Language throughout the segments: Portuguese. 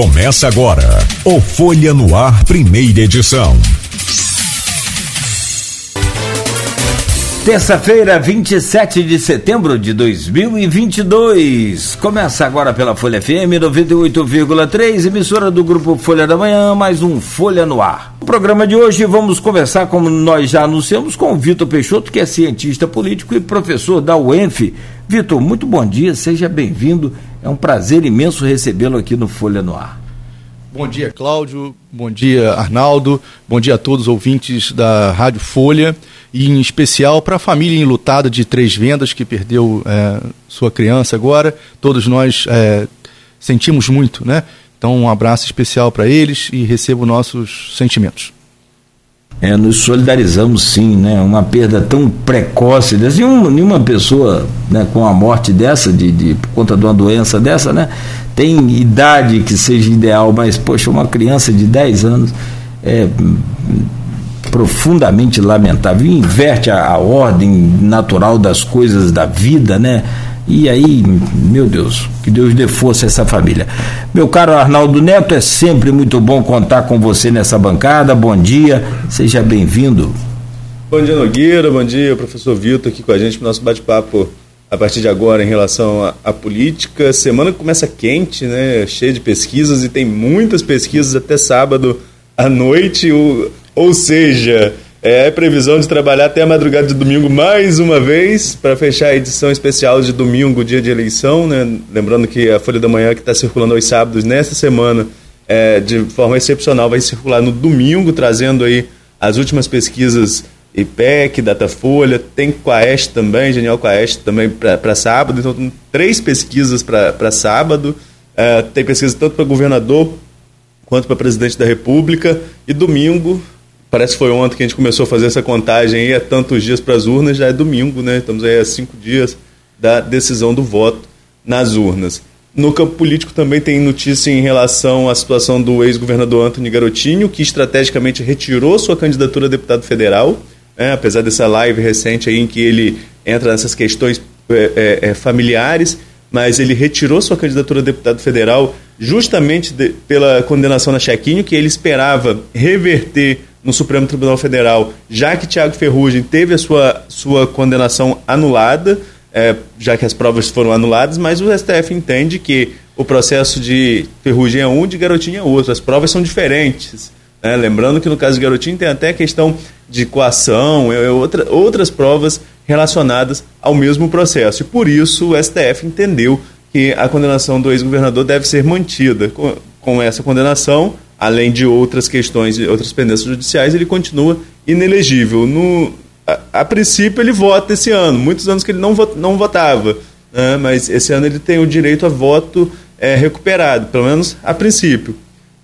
Começa agora o Folha no Ar, primeira edição. Terça-feira, 27 de setembro de 2022. Começa agora pela Folha FM 98,3, emissora do grupo Folha da Manhã, mais um Folha no Ar. No programa de hoje vamos conversar, como nós já anunciamos, com o Vitor Peixoto, que é cientista político e professor da UENF. Vitor, muito bom dia, seja bem-vindo. É um prazer imenso recebê-lo aqui no Folha no Ar. Bom dia, Cláudio. Bom dia, Arnaldo. Bom dia a todos os ouvintes da Rádio Folha e em especial para a família enlutada de Três Vendas que perdeu é, sua criança agora. Todos nós é, sentimos muito, né? Então, um abraço especial para eles e recebo nossos sentimentos. É, nos solidarizamos sim, né? Uma perda tão precoce dessa, nenhuma pessoa né, com a morte dessa, de, de, por conta de uma doença dessa, né? Tem idade que seja ideal, mas, poxa, uma criança de 10 anos é profundamente lamentável, inverte a, a ordem natural das coisas da vida, né? E aí, meu Deus, que Deus dê força a essa família. Meu caro Arnaldo Neto, é sempre muito bom contar com você nessa bancada. Bom dia, seja bem-vindo. Bom dia, Nogueira. Bom dia, professor Vitor, aqui com a gente no nosso bate-papo a partir de agora em relação à, política. Semana começa quente, né? Cheia de pesquisas e tem muitas pesquisas até sábado à noite. O, ou seja, é previsão de trabalhar até a madrugada de domingo mais uma vez para fechar a edição especial de domingo, dia de eleição. Né? Lembrando que a Folha da Manhã, que está circulando aos sábados nesta semana, é, de forma excepcional, vai circular no domingo, trazendo aí as últimas pesquisas IPEC, Datafolha, tem Quaest também, Genial Quaest também para sábado. Então, três pesquisas para sábado. É, tem pesquisa tanto para governador quanto para presidente da República. E domingo, Parece que foi ontem que a gente começou a fazer essa contagem aí, há tantos dias para as urnas, já é domingo, né? Estamos aí há cinco dias da decisão do voto nas urnas. No campo político também tem notícia em relação à situação do ex-governador Antônio Garotinho, que estrategicamente retirou sua candidatura a deputado federal, né? apesar dessa live recente aí em que ele entra nessas questões é, é, é familiares, mas ele retirou sua candidatura a deputado federal justamente de, pela condenação na Chequinho, que ele esperava reverter no Supremo Tribunal Federal, já que Tiago Ferrugem teve a sua, sua condenação anulada, é, já que as provas foram anuladas, mas o STF entende que o processo de Ferrugem é um, de Garotinho é outro. As provas são diferentes. Né? Lembrando que no caso de Garotinho tem até a questão de coação, é, é outra, outras provas relacionadas ao mesmo processo. E por isso o STF entendeu que a condenação do ex-governador deve ser mantida. Com, com essa condenação, além de outras questões e outras pendências judiciais, ele continua inelegível. No, a, a, princípio, ele vota esse ano, muitos anos que ele não, não votava, né? mas esse ano ele tem o direito a voto é, recuperado, pelo menos a princípio.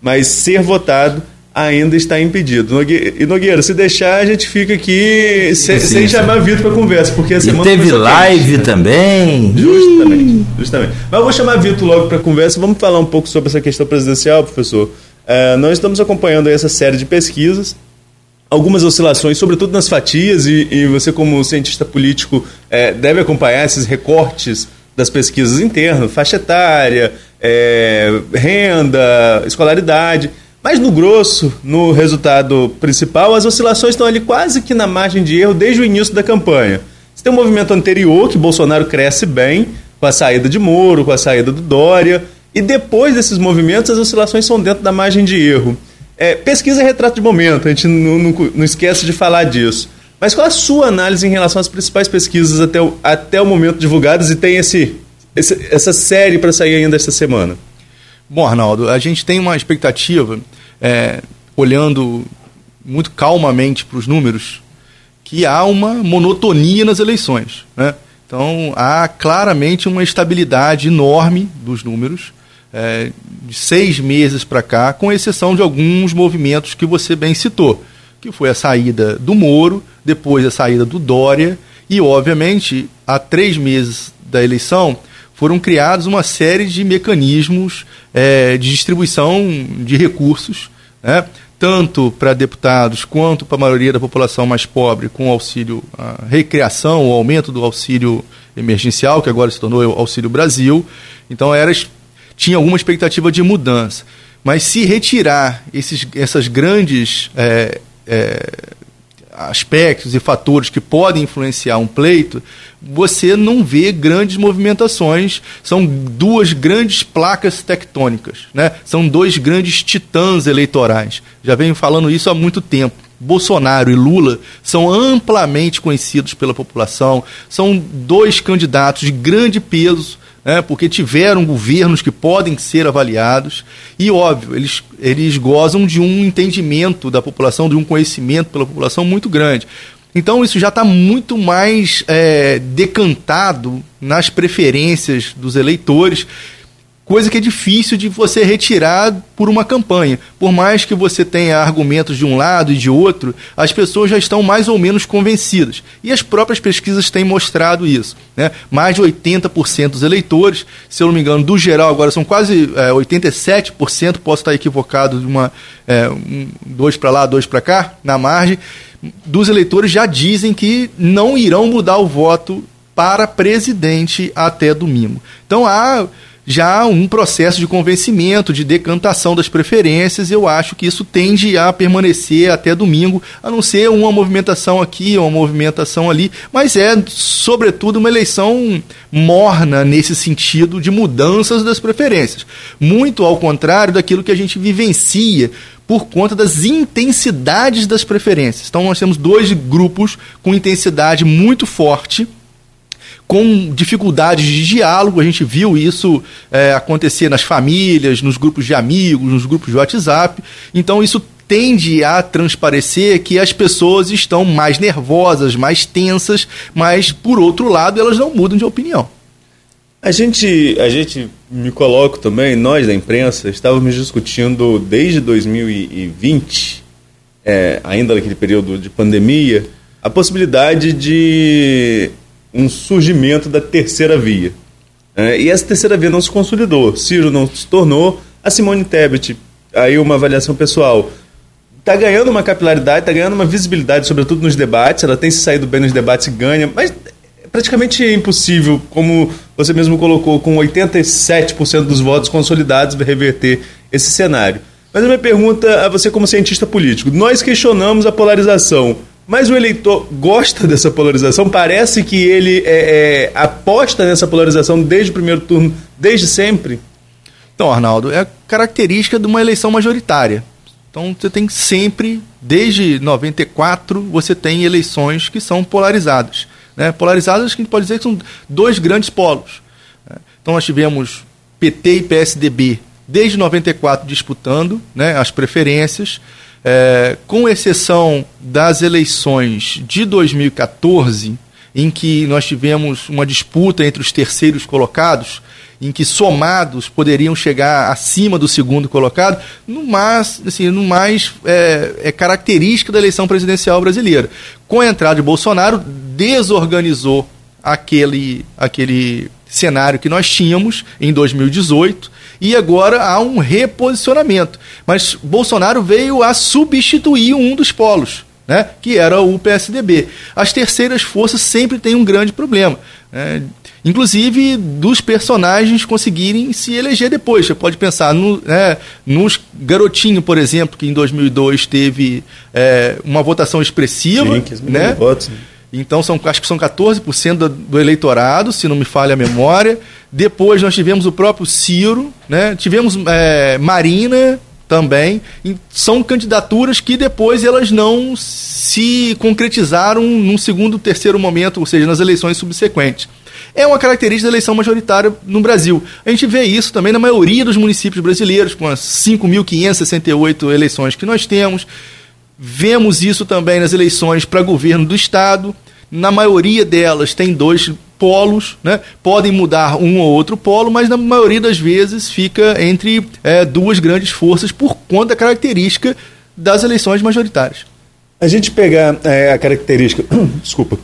Mas ser votado ainda está impedido. E Nogueira, se deixar, a gente fica aqui sem, sim, sem chamar Vitor para conversa, porque a semana. E teve live quente. também. Justamente, justamente. Mas eu vou chamar Vitor logo para conversa. Vamos falar um pouco sobre essa questão presidencial, professor. É, nós estamos acompanhando essa série de pesquisas, algumas oscilações, sobretudo nas fatias, e, e você, como cientista político, é, deve acompanhar esses recortes das pesquisas internas, faixa etária, é, renda, escolaridade. Mas no grosso, no resultado principal, as oscilações estão ali quase que na margem de erro desde o início da campanha. Você tem um movimento anterior que Bolsonaro cresce bem, com a saída de Moro, com a saída do Dória, e depois desses movimentos, as oscilações são dentro da margem de erro. É, pesquisa é retrato de momento, a gente não, não, não, esquece de falar disso. Mas qual a sua análise em relação às principais pesquisas até o, até o momento divulgadas e tem esse, esse essa série para sair ainda esta semana? Bom, Arnaldo, a gente tem uma expectativa, é, olhando muito calmamente para os números, que há uma monotonia nas eleições. Né? Então, há claramente uma estabilidade enorme dos números é, de seis meses para cá, com exceção de alguns movimentos que você bem citou, que foi a saída do Moro, depois a saída do Dória, e, obviamente, há três meses da eleição foram criados uma série de mecanismos é, de distribuição de recursos, né? tanto para deputados quanto para a maioria da população mais pobre, com auxílio a recriação, o aumento do auxílio emergencial, que agora se tornou o Auxílio Brasil. Então, era tinha alguma expectativa de mudança. Mas se retirar esses, essas grandes é, é, aspectos e fatores que podem influenciar um pleito, você não vê grandes movimentações. São duas grandes placas tectônicas, né? são dois grandes titãs eleitorais. Já venho falando isso há muito tempo. Bolsonaro e Lula são amplamente conhecidos pela população, são dois candidatos de grande peso né, porque tiveram governos que podem ser avaliados e, óbvio, eles, eles gozam de um entendimento da população, de um conhecimento pela população muito grande. Então, isso já está muito mais é, decantado nas preferências dos eleitores coisa que é difícil de você retirar por uma campanha. Por mais que você tenha argumentos de um lado e de outro, as pessoas já estão mais ou menos convencidas. E as próprias pesquisas têm mostrado isso. Né? Mais de 80% dos eleitores, se eu não me engano, do geral agora são quase é, 87%, posso estar equivocado de uma é, um, dois para lá, dois para cá, na margem, dos eleitores já dizem que não irão mudar o voto para presidente até domingo. Então há já um processo de convencimento, de decantação das preferências. Eu acho que isso tende a permanecer até domingo, a não ser uma movimentação aqui, uma movimentação ali, mas é, sobretudo, uma eleição morna nesse sentido de mudanças das preferências. Muito ao contrário daquilo que a gente vivencia por conta das intensidades das preferências. Então, nós temos dois grupos com intensidade muito forte com dificuldades de diálogo. A gente viu isso é, acontecer nas famílias, nos grupos de amigos, nos grupos de WhatsApp. Então, isso tende a transparecer que as pessoas estão mais nervosas, mais tensas, mas, por outro lado, elas não mudam de opinião. A gente, a gente me coloco também, nós da imprensa, estávamos discutindo desde 2020, é, ainda naquele período de pandemia, a possibilidade de um surgimento da terceira via. É, e essa terceira via não se consolidou. Ciro não se tornou. A Simone Tebet, aí uma avaliação pessoal, está ganhando uma capilaridade, está ganhando uma visibilidade, sobretudo nos debates. Ela tem se saído bem nos debates e ganha, mas é praticamente impossível, como você mesmo colocou, com 87% dos votos consolidados, reverter esse cenário. Mas a minha pergunta a você, como cientista político: nós questionamos a polarização mas o eleitor gosta dessa polarização, parece que ele é, é, aposta nessa polarização desde o primeiro turno, desde sempre. Então, Arnaldo, é característica de uma eleição majoritária. Então, você tem sempre, desde 94, você tem eleições que são polarizadas. Né? Polarizadas, que a gente pode dizer que são dois grandes polos. Né? Então, nós tivemos PT e PSDB desde 94 disputando né, as preferências. É, com exceção das eleições de 2014, em que nós tivemos uma disputa entre os terceiros colocados, em que somados poderiam chegar acima do segundo colocado, no mais, assim, no mais é, é característica da eleição presidencial brasileira. Com a entrada de Bolsonaro, desorganizou aquele, aquele cenário que nós tínhamos em 2018 e agora há um reposicionamento. Mas Bolsonaro veio a substituir um dos polos. Né, que era o PSDB. As terceiras forças sempre têm um grande problema. Né, inclusive dos personagens conseguirem se eleger depois. Você pode pensar no, né, nos Garotinho, por exemplo, que em 2002 teve é, uma votação expressiva. Sim, né? Votos. Então, são, acho que são 14% do, do eleitorado, se não me falha a memória. Depois nós tivemos o próprio Ciro, né? tivemos é, Marina também. são candidaturas que depois elas não se concretizaram num segundo, terceiro momento, ou seja, nas eleições subsequentes. É uma característica da eleição majoritária no Brasil. A gente vê isso também na maioria dos municípios brasileiros, com as 5.568 eleições que nós temos. Vemos isso também nas eleições para governo do Estado. Na maioria delas tem dois polos, né? podem mudar um ou outro polo, mas na maioria das vezes fica entre é, duas grandes forças por conta da característica das eleições majoritárias. A gente pegar é, a característica, desculpa,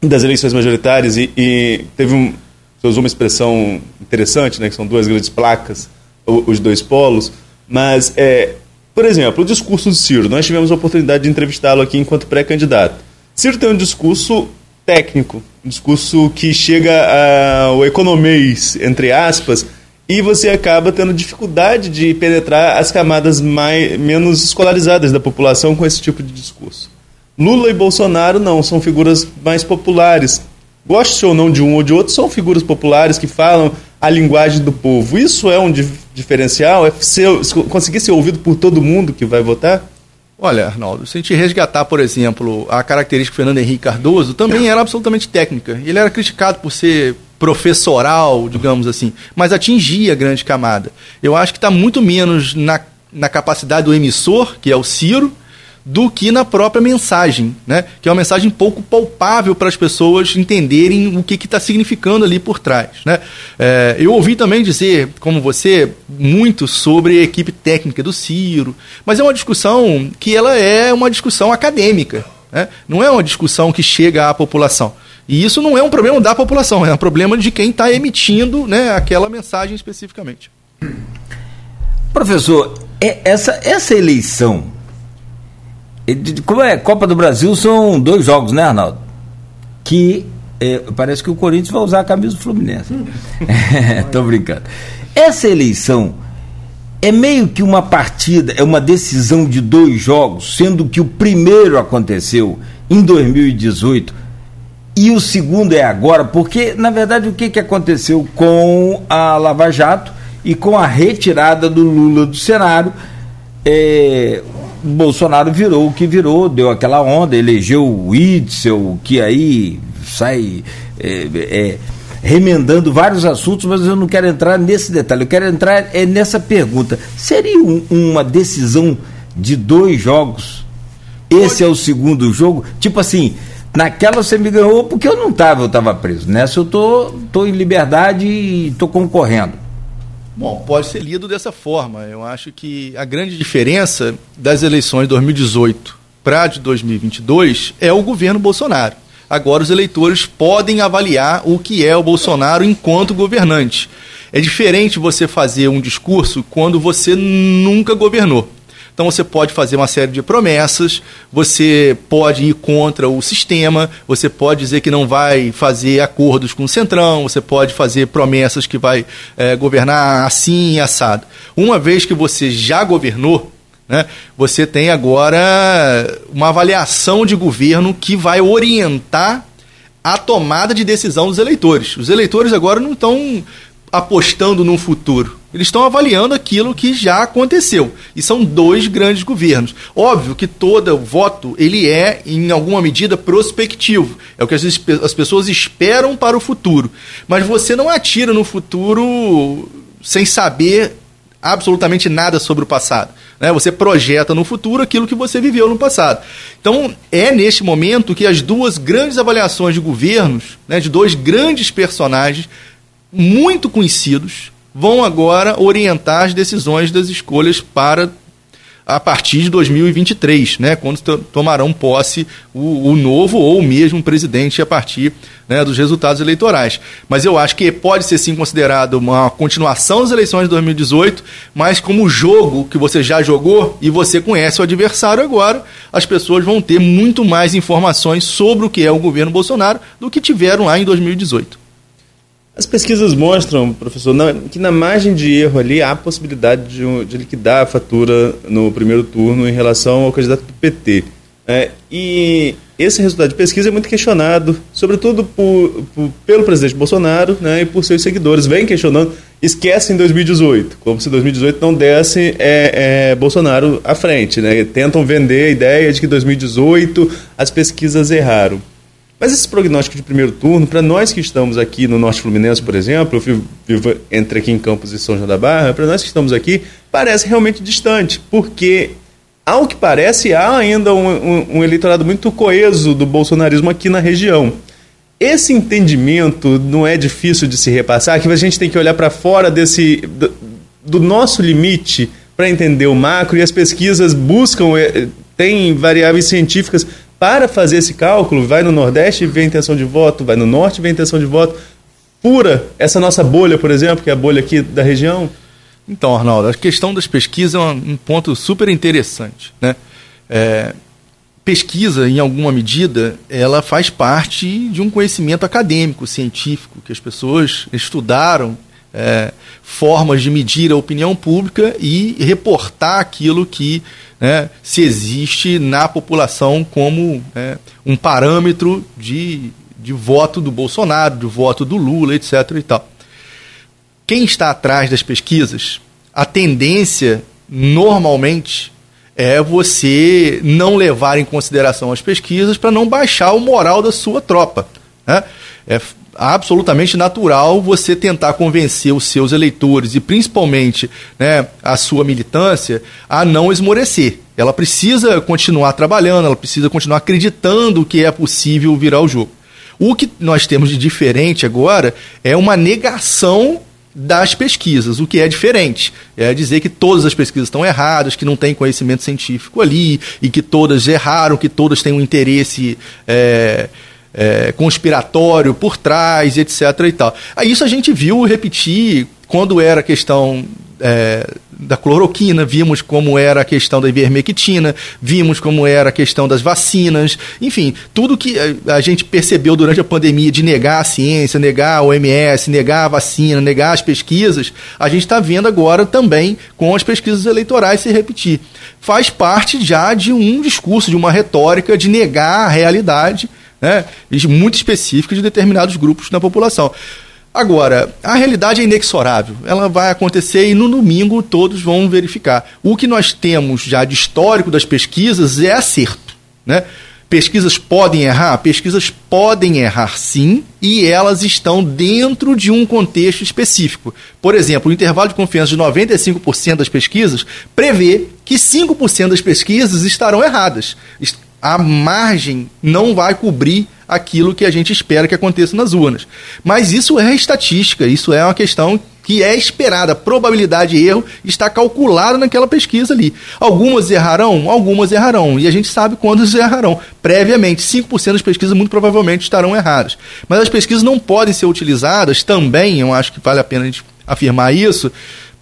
das eleições majoritárias e, e teve um, você usou uma expressão interessante, né, que são duas grandes placas, os dois polos, mas é, por exemplo, o discurso do Ciro, nós tivemos a oportunidade de entrevistá-lo aqui enquanto pré-candidato. Ciro tem um discurso técnico, um discurso que chega ao economês, entre aspas, e você acaba tendo dificuldade de penetrar as camadas mais, menos escolarizadas da população com esse tipo de discurso. Lula e Bolsonaro não, são figuras mais populares. Goste ou não de um ou de outro, são figuras populares que falam a linguagem do povo. Isso é um diferencial? É ser, conseguir ser ouvido por todo mundo que vai votar? Olha, Arnaldo, se a gente resgatar, por exemplo, a característica do Fernando Henrique Cardoso, também era absolutamente técnica. Ele era criticado por ser professoral, digamos assim, mas atingia a grande camada. Eu acho que está muito menos na, na capacidade do emissor, que é o Ciro, do que na própria mensagem, né? que é uma mensagem pouco palpável para as pessoas entenderem o que está significando ali por trás. Né? É, eu ouvi também dizer, como você, muito sobre a equipe técnica do Ciro, mas é uma discussão que ela é uma discussão acadêmica, né? não é uma discussão que chega à população. E isso não é um problema da população, é um problema de quem está emitindo né, aquela mensagem especificamente. Professor, é, essa, essa eleição como é? Copa do Brasil são dois jogos, né, Arnaldo? Que é, parece que o Corinthians vai usar a camisa do Fluminense. Estou brincando. Essa eleição é meio que uma partida, é uma decisão de dois jogos, sendo que o primeiro aconteceu em 2018 e o segundo é agora, porque na verdade o que, que aconteceu com a Lava Jato e com a retirada do Lula do cenário? É, Bolsonaro virou o que virou, deu aquela onda, elegeu o Itzel, que aí sai é, é, remendando vários assuntos, mas eu não quero entrar nesse detalhe, eu quero entrar é, nessa pergunta. Seria um, uma decisão de dois jogos? Esse é o segundo jogo? Tipo assim, naquela você me ganhou porque eu não estava, eu estava preso. Nessa eu tô, tô em liberdade e estou concorrendo. Bom, pode ser lido dessa forma. Eu acho que a grande diferença das eleições de 2018 para de 2022 é o governo Bolsonaro. Agora os eleitores podem avaliar o que é o Bolsonaro enquanto governante. É diferente você fazer um discurso quando você nunca governou. Então você pode fazer uma série de promessas, você pode ir contra o sistema, você pode dizer que não vai fazer acordos com o Centrão, você pode fazer promessas que vai é, governar assim e assado. Uma vez que você já governou, né, você tem agora uma avaliação de governo que vai orientar a tomada de decisão dos eleitores. Os eleitores agora não estão apostando no futuro. Eles estão avaliando aquilo que já aconteceu. E são dois grandes governos. Óbvio que todo voto ele é, em alguma medida, prospectivo. É o que as pessoas esperam para o futuro. Mas você não atira no futuro sem saber absolutamente nada sobre o passado. Né? Você projeta no futuro aquilo que você viveu no passado. Então, é neste momento que as duas grandes avaliações de governos, né, de dois grandes personagens, muito conhecidos vão agora orientar as decisões das escolhas para a partir de 2023, né, quando tomarão posse o, o, novo ou o mesmo presidente a partir né, dos resultados eleitorais. Mas eu acho que pode ser sim considerado uma continuação das eleições de 2018, mas como jogo que você já jogou e você conhece o adversário agora, as pessoas vão ter muito mais informações sobre o que é o governo Bolsonaro do que tiveram lá em 2018. As pesquisas mostram, professor, que na margem de erro ali há a possibilidade de, de, liquidar a fatura no primeiro turno em relação ao candidato do PT. É, e esse resultado de pesquisa é muito questionado, sobretudo por, por, pelo presidente Bolsonaro né, e por seus seguidores. Vem questionando, esquecem 2018, como se 2018 não desse é, é, Bolsonaro à frente. Né, tentam vender a ideia de que 2018 as pesquisas erraram. Mas esse prognóstico de primeiro turno, para nós que estamos aqui no Norte Fluminense, por exemplo, eu vivo entre aqui em Campos e São João da Barra, para nós que estamos aqui, parece realmente distante, porque, ao que parece, há ainda um, um, um eleitorado muito coeso do bolsonarismo aqui na região. Esse entendimento não é difícil de se repassar, que a gente tem que olhar para fora desse do, do nosso limite para entender o macro, e as pesquisas buscam, eh, têm variáveis científicas para fazer esse cálculo, vai no Nordeste e vê a intenção de voto, vai no Norte e vê a intenção de voto, pura essa nossa bolha, por exemplo, que é a bolha aqui da região? Então, Arnaldo, a questão das pesquisas é um ponto super interessante. Né? É, pesquisa, em alguma medida, ela faz parte de um conhecimento acadêmico, científico, que as pessoas estudaram é, formas de medir a opinião pública e reportar aquilo que né, se existe na população como né, um parâmetro de, de voto do Bolsonaro, de voto do Lula, etc. E tal. Quem está atrás das pesquisas, a tendência normalmente é você não levar em consideração as pesquisas para não baixar o moral da sua tropa. Né? É absolutamente natural você tentar convencer os seus eleitores e principalmente né, a sua militância a não esmorecer. Ela precisa continuar trabalhando, ela precisa continuar acreditando que é possível virar o jogo. O que nós temos de diferente agora é uma negação das pesquisas, o que é diferente. É dizer que todas as pesquisas estão erradas, que não tem conhecimento científico ali, e que todas erraram, que todas têm um interesse. É, é, conspiratório por trás, etc. e tal. Aí isso a gente viu repetir quando era a questão é, da cloroquina, vimos como era a questão da ivermectina, vimos como era a questão das vacinas, enfim, tudo que a gente percebeu durante a pandemia de negar a ciência, negar a OMS, negar a vacina, negar as pesquisas, a gente está vendo agora também com as pesquisas eleitorais se repetir. Faz parte já de um discurso, de uma retórica de negar a realidade né, muito específica de determinados grupos na população. Agora, a realidade é inexorável. Ela vai acontecer e no domingo todos vão verificar. O que nós temos já de histórico das pesquisas é acerto. Né? Pesquisas podem errar? Pesquisas podem errar sim, e elas estão dentro de um contexto específico. Por exemplo, o intervalo de confiança de 95% das pesquisas prevê que 5% das pesquisas estarão erradas a margem não vai cobrir aquilo que a gente espera que aconteça nas urnas. Mas isso é estatística, isso é uma questão que é esperada. A probabilidade de erro está calculada naquela pesquisa ali. Algumas errarão, algumas errarão. E a gente sabe quando errarão. Previamente, 5% das pesquisas muito provavelmente estarão erradas. Mas as pesquisas não podem ser utilizadas também, eu acho que vale a pena a gente afirmar isso,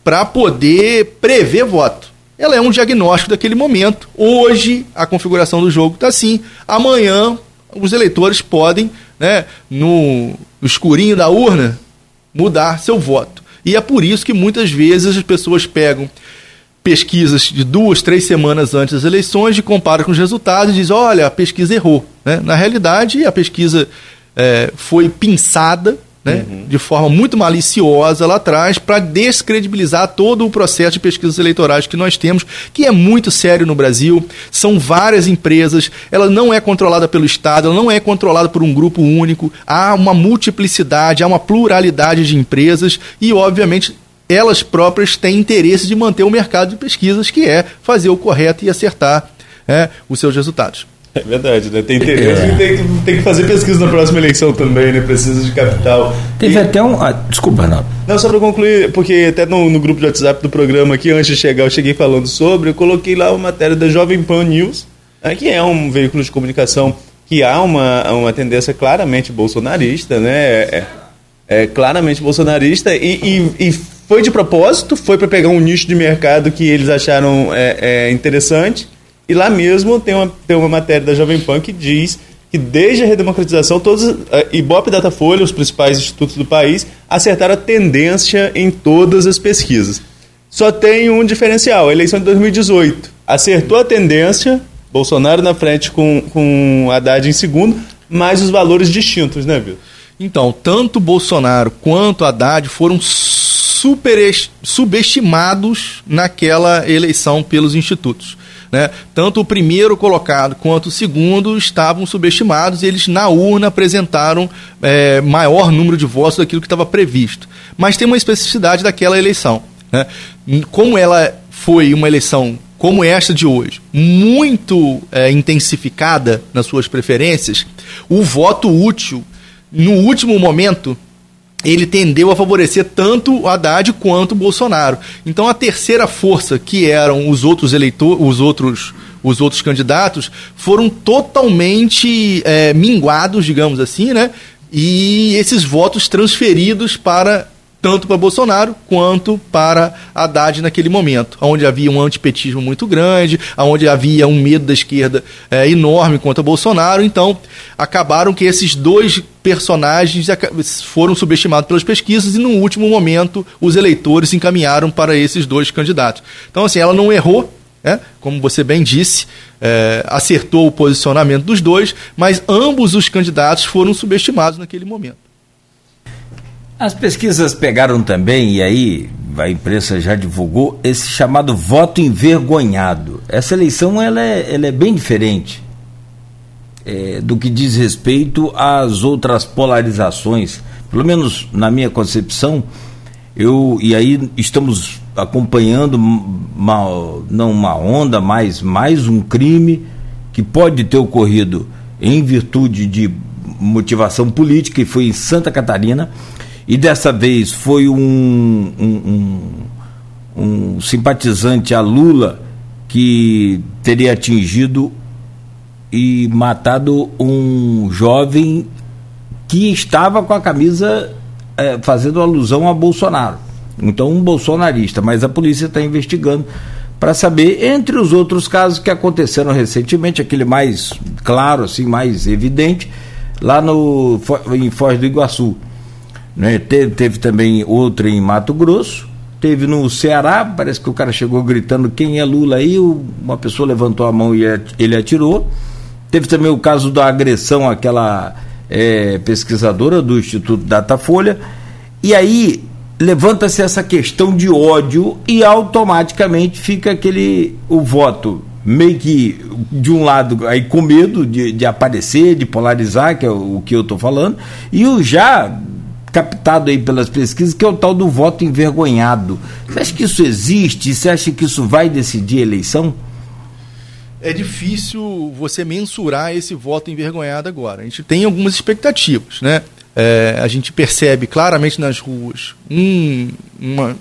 para poder prever voto ela é um diagnóstico daquele momento. Hoje a configuração do jogo está assim, amanhã os eleitores podem, né, no, no escurinho da urna, mudar seu voto. E é por isso que muitas vezes as pessoas pegam pesquisas de duas, três semanas antes das eleições e comparam com os resultados e dizem, olha, a pesquisa errou. Né? Na realidade, a pesquisa é, foi pinçada né, uhum. de forma muito maliciosa lá atrás para descredibilizar todo o processo de pesquisas eleitorais que nós temos, que é muito sério no Brasil. São várias empresas, ela não é controlada pelo Estado, ela não é controlada por um grupo único. Há uma multiplicidade, há uma pluralidade de empresas e, obviamente, elas próprias têm interesse de manter o mercado de pesquisas, que é fazer o correto e acertar é, os seus resultados. É verdade, né? Tem interesse é. e tem, tem, que fazer pesquisa na próxima eleição também, né? Precisa de capital. Teve e... até um. Ah, desculpa, não. Não, só para concluir, porque até no, no, grupo de WhatsApp do programa aqui, antes de chegar, eu cheguei falando sobre, eu coloquei lá uma matéria da Jovem Pan News, né, que é um veículo de comunicação que há uma, uma tendência claramente bolsonarista, né? É, é claramente bolsonarista e, e, e foi de propósito, foi para pegar um nicho de mercado que eles acharam é, é interessante e lá mesmo tem uma, tem uma matéria da Jovem Pan que diz que desde a redemocratização, todos, uh, Ibope e Datafolha, os principais institutos do país, acertaram a tendência em todas as pesquisas. Só tem um diferencial, a eleição de 2018. Acertou a tendência, Bolsonaro na frente com, com Haddad em segundo, mas os valores distintos, né, Vitor? Então, tanto Bolsonaro quanto Haddad foram super subestimados naquela eleição pelos institutos. Né? Tanto o primeiro colocado quanto o segundo estavam subestimados e eles, na urna, apresentaram é, maior número de votos daquilo que estava previsto. Mas tem uma especificidade daquela eleição. Né? Como ela foi uma eleição como esta de hoje, muito é, intensificada nas suas preferências, o voto útil, no último momento, ele tendeu a favorecer tanto o Haddad quanto o Bolsonaro. Então a terceira força, que eram os outros eleitores, os outros, os outros candidatos, foram totalmente é, minguados, digamos assim, né? E esses votos transferidos para tanto para Bolsonaro quanto para Haddad naquele momento, onde havia um antipetismo muito grande, onde havia um medo da esquerda é, enorme contra Bolsonaro. Então, acabaram que esses dois personagens foram subestimados pelas pesquisas e, no último momento, os eleitores encaminharam para esses dois candidatos. Então, assim, ela não errou, é, como você bem disse, é, acertou o posicionamento dos dois, mas ambos os candidatos foram subestimados naquele momento. As pesquisas pegaram também, e aí a imprensa já divulgou, esse chamado voto envergonhado. Essa eleição ela é, ela é bem diferente é, do que diz respeito às outras polarizações. Pelo menos na minha concepção, eu e aí estamos acompanhando uma, não uma onda, mas mais um crime que pode ter ocorrido em virtude de motivação política e foi em Santa Catarina e dessa vez foi um, um, um, simpatizante a Lula que teria atingido e matado um jovem que estava com a camisa é, fazendo alusão a Bolsonaro. Então, um bolsonarista, mas a polícia está investigando para saber, entre os outros casos que aconteceram recentemente, aquele mais claro, assim, mais evidente, lá no, em Foz do Iguaçu. Né? Teve, teve também outro em Mato Grosso, teve no Ceará, parece que o cara chegou gritando quem é Lula aí, uma pessoa levantou a mão e ele atirou. Teve também o caso da agressão àquela é, pesquisadora do Instituto Datafolha. E aí levanta-se essa questão de ódio e automaticamente fica aquele o voto meio que de um lado aí com medo de, de aparecer, de polarizar, que é o, o que eu estou falando, e o já captado aí pelas pesquisas, que é o tal do voto envergonhado. Você acha que isso existe? Você acha que isso vai decidir a eleição? É difícil você mensurar esse voto envergonhado agora. A gente tem algumas expectativas, né? É, a gente percebe claramente nas ruas um, uma,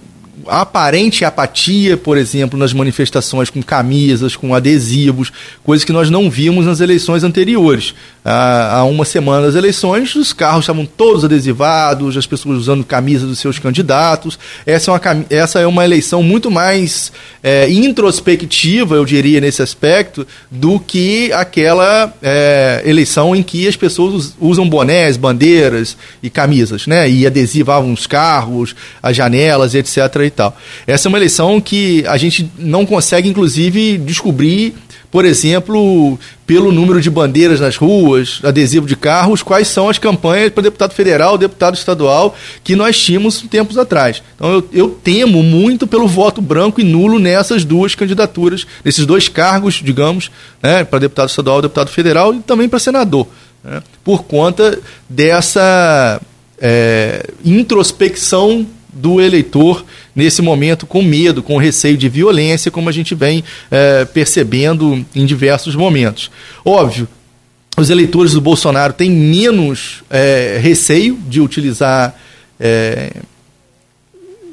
aparente apatia, por exemplo, nas manifestações com camisas, com adesivos, coisas que nós não vimos nas eleições anteriores. Há, uma semana das eleições, os carros estavam todos adesivados, as pessoas usando camisas dos seus candidatos. Essa é uma, essa é uma eleição muito mais é, introspectiva, eu diria, nesse aspecto, do que aquela é, eleição em que as pessoas usam bonés, bandeiras e camisas, né? E adesivavam os carros, as janelas, etc. Tal. Essa é uma eleição que a gente não consegue, inclusive, descobrir por exemplo, pelo número de bandeiras nas ruas, adesivo de carros, quais são as campanhas para deputado federal, deputado estadual que nós tínhamos tempos atrás. Então eu, eu temo muito pelo voto branco e nulo nessas duas candidaturas, nesses dois cargos, digamos, né, para deputado estadual, deputado federal e também para senador, né, por conta dessa é, introspecção do eleitor nesse momento com medo, com receio de violência, como a gente vem é, percebendo em diversos momentos. Óbvio, os eleitores do Bolsonaro têm menos é, receio de utilizar é,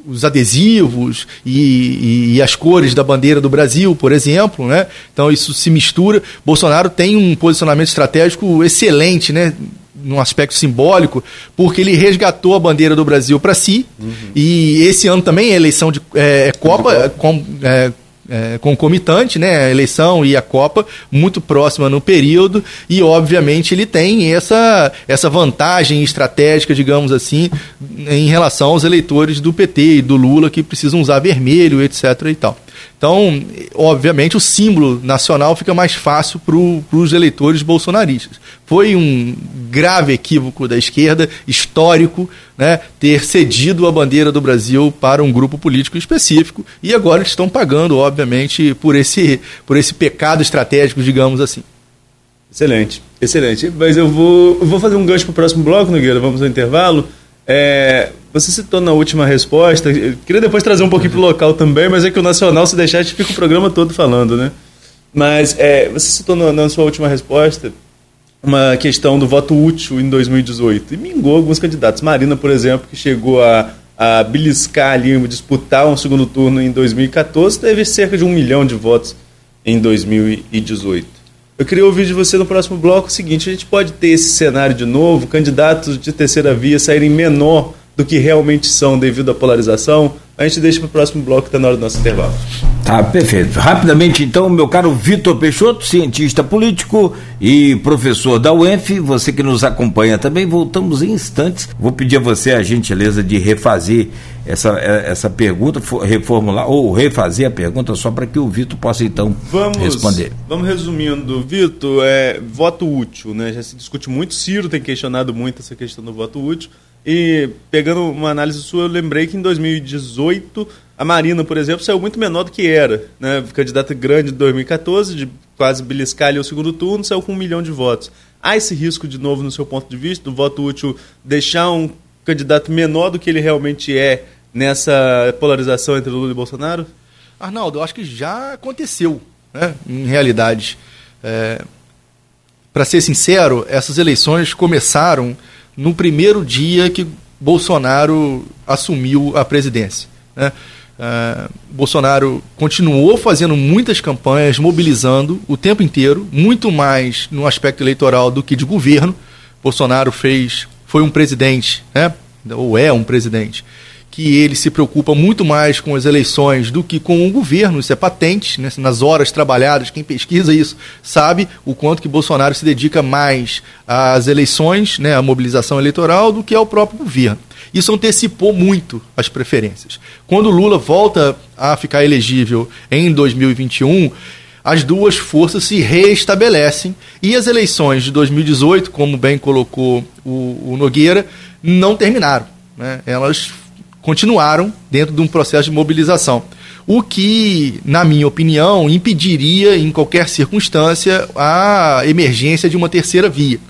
os adesivos e, e, e, as cores da bandeira do Brasil, por exemplo, né? Então isso se mistura. Bolsonaro tem um posicionamento estratégico excelente, né? Num aspecto simbólico, porque ele resgatou a bandeira do Brasil para si. Uhum. E esse ano também é eleição de é, é Copa, com, é, é, concomitante, né? A eleição e a Copa, muito próxima no período, e obviamente ele tem essa, essa vantagem estratégica, digamos assim, em relação aos eleitores do PT e do Lula que precisam usar vermelho, etc. e tal. Então, obviamente, o símbolo nacional fica mais fácil para os eleitores bolsonaristas. Foi um grave equívoco da esquerda, histórico, né, ter cedido a bandeira do Brasil para um grupo político específico, e agora eles estão pagando, obviamente, por esse, por esse pecado estratégico, digamos assim. Excelente, excelente. Mas eu vou, eu vou fazer um gancho para o próximo bloco, Nogueira, vamos ao intervalo. É, você citou na última resposta, queria depois trazer um pouquinho para o local também, mas é que o Nacional, se deixar, a gente fica o programa todo falando, né? Mas é, você citou na, na sua última resposta uma questão do voto útil em 2018 e mingou alguns candidatos. Marina, por exemplo, que chegou a, a beliscar ali, disputar um segundo turno em 2014, teve cerca de um milhão de votos em 2018. Eu queria ouvir de você no próximo bloco o seguinte: a gente pode ter esse cenário de novo, candidatos de terceira via saírem menor do que realmente são devido à polarização? A gente deixa para o próximo bloco, que está na hora do nosso intervalo. Tá, perfeito. Rapidamente, então, meu caro Vitor Peixoto, cientista político e professor da UENF, você que nos acompanha também, voltamos em instantes. Vou pedir a você a gentileza de refazer essa, é, essa pergunta, reformular ou refazer a pergunta só para que o Vitor possa então vamos, responder. Vamos resumindo, Vitor, é, voto útil, né? Já se discute muito, Ciro tem questionado muito essa questão do voto útil. E pegando uma análise sua, eu lembrei que em 2018 a Marina, por exemplo, saiu muito menor do que era. Né? Candidata grande de 2014, de quase beliscar o segundo turno, saiu com um milhão de votos. Há esse risco, de novo, no seu ponto de vista, do voto útil deixar um candidato menor do que ele realmente é nessa polarização entre Lula e Bolsonaro? Arnaldo, eu acho que já aconteceu, né? em realidade. É... Para ser sincero, essas eleições começaram no primeiro dia que Bolsonaro assumiu a presidência. Né? Uh, Bolsonaro continuou fazendo muitas campanhas, mobilizando o tempo inteiro, muito mais no aspecto eleitoral do que de governo. Bolsonaro fez, foi um presidente, né? ou é um presidente, que ele se preocupa muito mais com as eleições do que com o governo, isso é patente, né? nas horas trabalhadas, quem pesquisa isso sabe o quanto que Bolsonaro se dedica mais às eleições, né, à mobilização eleitoral, do que ao próprio governo. Isso antecipou muito as preferências. Quando Lula volta a ficar elegível em 2021, as duas forças se reestabelecem e as eleições de 2018, como bem colocou o, o Nogueira, não terminaram. Né? Elas continuaram dentro de um processo de mobilização. O que, na minha opinião, impediria, em qualquer circunstância, a emergência de uma terceira via.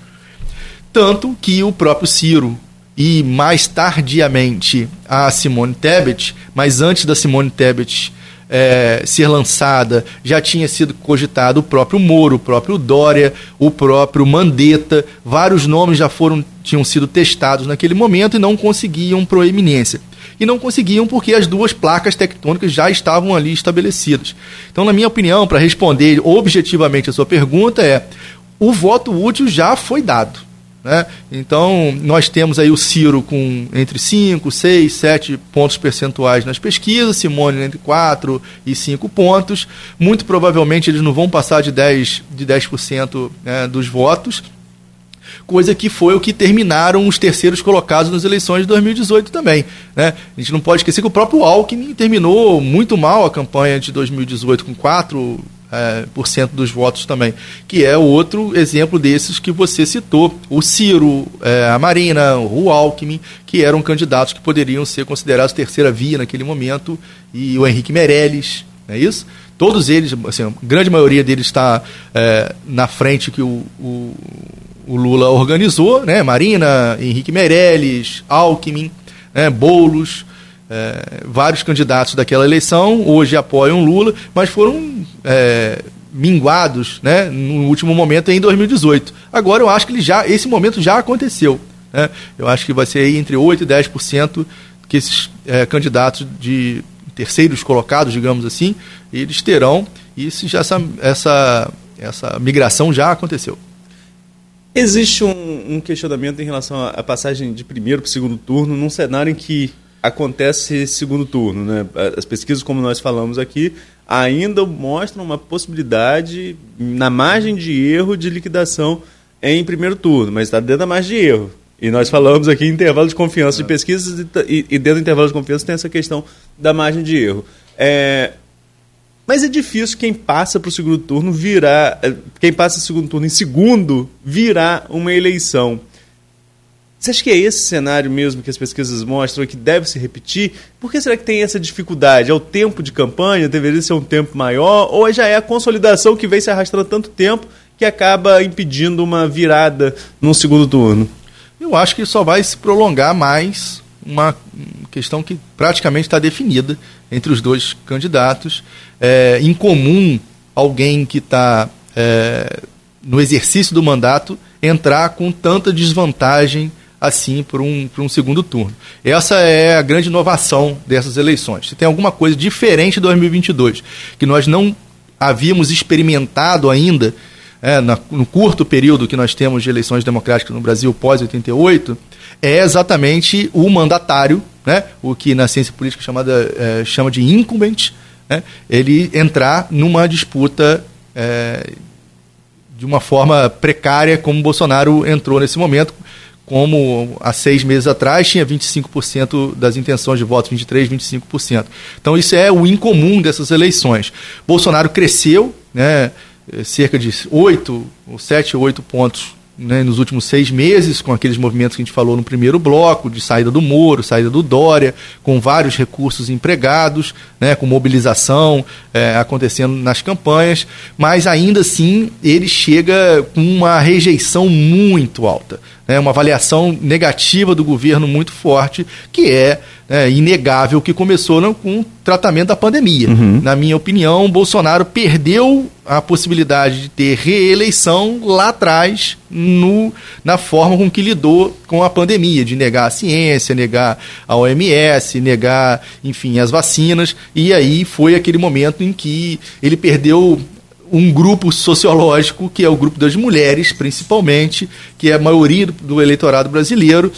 Tanto que o próprio Ciro e, mais tardiamente, a Simone Tebet, mas antes da Simone Tebet é, ser lançada, já tinha sido cogitado o próprio Moro, o próprio Dória, o próprio Mandetta, vários nomes já foram tinham sido testados naquele momento e não conseguiam proeminência e não conseguiam porque as duas placas tectônicas já estavam ali estabelecidas. Então, na minha opinião, para responder objetivamente a sua pergunta, é o voto útil já foi dado. Né? Então, nós temos aí o Ciro com entre 5, 6, 7 pontos percentuais nas pesquisas, Simone entre 4 e 5 pontos. Muito provavelmente eles não vão passar de 10%, de 10% né, dos votos coisa que foi o que terminaram os terceiros colocados nas eleições de 2018 também. Né? A gente não pode esquecer que o próprio Alckmin terminou muito mal a campanha de 2018 com 4 é, por cento dos votos também, que é outro exemplo desses que você citou. O Ciro, é, a Marina, o Alckmin, que eram candidatos que poderiam ser considerados terceira via naquele momento, e o Henrique Meirelles, não é isso? Todos eles, assim, a grande maioria deles está é, na frente que o, o o Lula organizou, né? Marina, Henrique Meirelles, Alckmin, né? Boulos, é, vários candidatos daquela eleição hoje apoiam Lula, mas foram é, minguados, né? No último momento em 2018. Agora eu acho que ele já, esse momento já aconteceu. Né? Eu acho que vai ser entre 8 e 10% que esses é, candidatos de terceiros colocados, digamos assim, eles terão. E já essa, essa, essa migração já aconteceu. Existe um, um, questionamento em relação à passagem de primeiro para o segundo turno num cenário em que acontece segundo turno. Né? As pesquisas, como nós falamos aqui, ainda mostram uma possibilidade na margem de erro de liquidação em primeiro turno, mas está dentro da margem de erro. E nós falamos aqui em intervalo de confiança de é. pesquisas e, e, dentro do intervalo de confiança tem essa questão da margem de erro. É, mas é difícil quem passa para o segundo turno virar. Eh, quem passa o segundo turno em segundo virar uma eleição. Você acha que é esse cenário mesmo que as pesquisas mostram que deve se repetir? Por que será que tem essa dificuldade? É o tempo de campanha? Deveria ser um tempo maior? Ou já é a consolidação que vem se arrastando tanto tempo que acaba impedindo uma virada num segundo turno? Eu acho que só vai se prolongar mais uma questão que praticamente está definida entre os dois candidatos. É incomum alguém que está é, no exercício do mandato entrar com tanta desvantagem assim para um, um segundo turno. Essa é a grande inovação dessas eleições. Se tem alguma coisa diferente de 2022, que nós não havíamos experimentado ainda é, no curto período que nós temos de eleições democráticas no Brasil pós-88, é exatamente o mandatário, né, o que na ciência política chamada, é, chama de incumbent, né, ele entrar numa disputa é, de uma forma precária, como Bolsonaro entrou nesse momento, como há seis meses atrás tinha 25% das intenções de voto, 23%, 25%. Então isso é o incomum dessas eleições. Bolsonaro cresceu, né, cerca de 8, 7 ou 8 pontos né, nos últimos seis meses, com aqueles movimentos que a gente falou no primeiro bloco, de saída do Moro, saída do Dória, com vários recursos empregados, né, com mobilização é, acontecendo nas campanhas, mas ainda assim ele chega com uma rejeição muito alta, né, uma avaliação negativa do governo muito forte, que é é inegável que começou não, com o tratamento da pandemia. Uhum. Na minha opinião, Bolsonaro perdeu a possibilidade de ter reeleição lá atrás no, na forma com que lidou com a pandemia, de negar a ciência, negar a OMS, negar, enfim, as vacinas. E aí foi aquele momento em que ele perdeu um grupo sociológico, que é o grupo das mulheres, principalmente, que é a maioria do eleitorado brasileiro,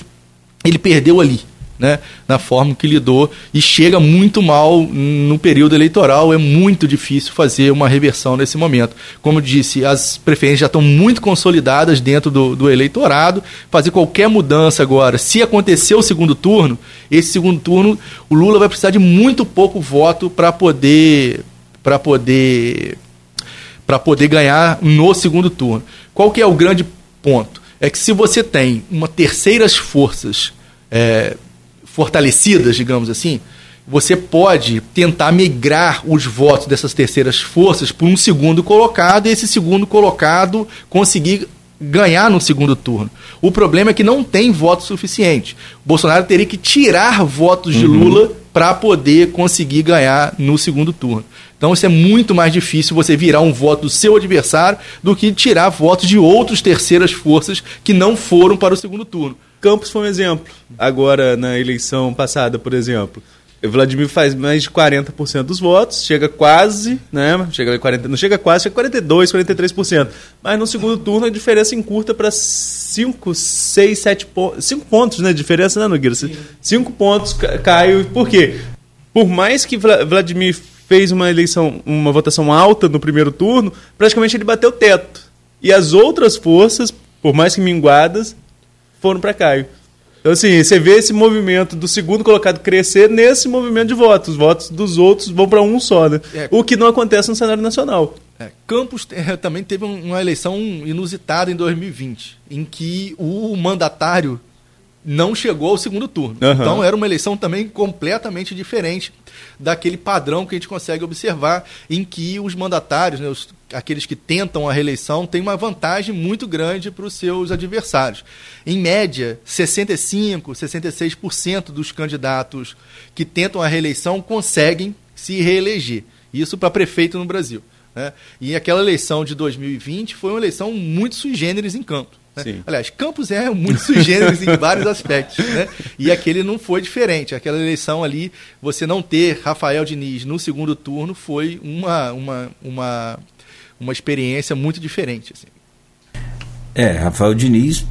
ele perdeu ali né, na forma que lidou e chega muito mal no período eleitoral. É muito difícil fazer uma reversão nesse momento. Como disse, as preferências já estão muito consolidadas dentro do, do eleitorado. Fazer qualquer mudança agora, se acontecer o segundo turno, esse segundo turno, o Lula vai precisar de muito pouco voto para poder para poder para poder ganhar no segundo turno. Qual que é o grande ponto? É que se você tem uma terceiras forças é, fortalecidas, digamos assim, você pode tentar migrar os votos dessas terceiras forças por um segundo colocado e esse segundo colocado conseguir ganhar no segundo turno. O problema é que não tem voto suficiente. O Bolsonaro teria que tirar votos de uhum. Lula para poder conseguir ganhar no segundo turno. Então isso é muito mais difícil você virar um voto do seu adversário do que tirar votos de outras terceiras forças que não foram para o segundo turno. Campos foi um exemplo. Agora, na eleição passada, por exemplo. Vladimir faz mais de 40% dos votos, chega quase, né? Chega 40, não chega quase, chega 42, 43%. Mas no segundo turno a diferença encurta para 5, 6, 7 pontos. 5 pontos, né? Diferença, né, Nogueira? 5 pontos caiu. Por quê? Por mais que Vladimir fez uma eleição, uma votação alta no primeiro turno, praticamente ele bateu o teto. E as outras forças, por mais que minguadas, foram para Caio. Então, assim, você vê esse movimento do segundo colocado crescer nesse movimento de votos. Os votos dos outros vão para um só, né? É. O que não acontece no cenário nacional. É, Campos é, também teve uma eleição inusitada em 2020, em que o mandatário não chegou ao segundo turno. Uhum. Então era uma eleição também completamente diferente daquele padrão que a gente consegue observar em que os mandatários, né, os, aqueles que tentam a reeleição, têm uma vantagem muito grande para os seus adversários. Em média, 65, 66% dos candidatos que tentam a reeleição conseguem se reeleger. Isso para prefeito no Brasil. Né? E aquela eleição de 2020 foi uma eleição muito sui generis em campo. Né? Aliás, Campos é muito sui generis em vários aspectos. Né? E aquele não foi diferente. Aquela eleição ali, você não ter Rafael Diniz no segundo turno foi uma, uma, uma, uma experiência muito diferente. Assim. É, Rafael Diniz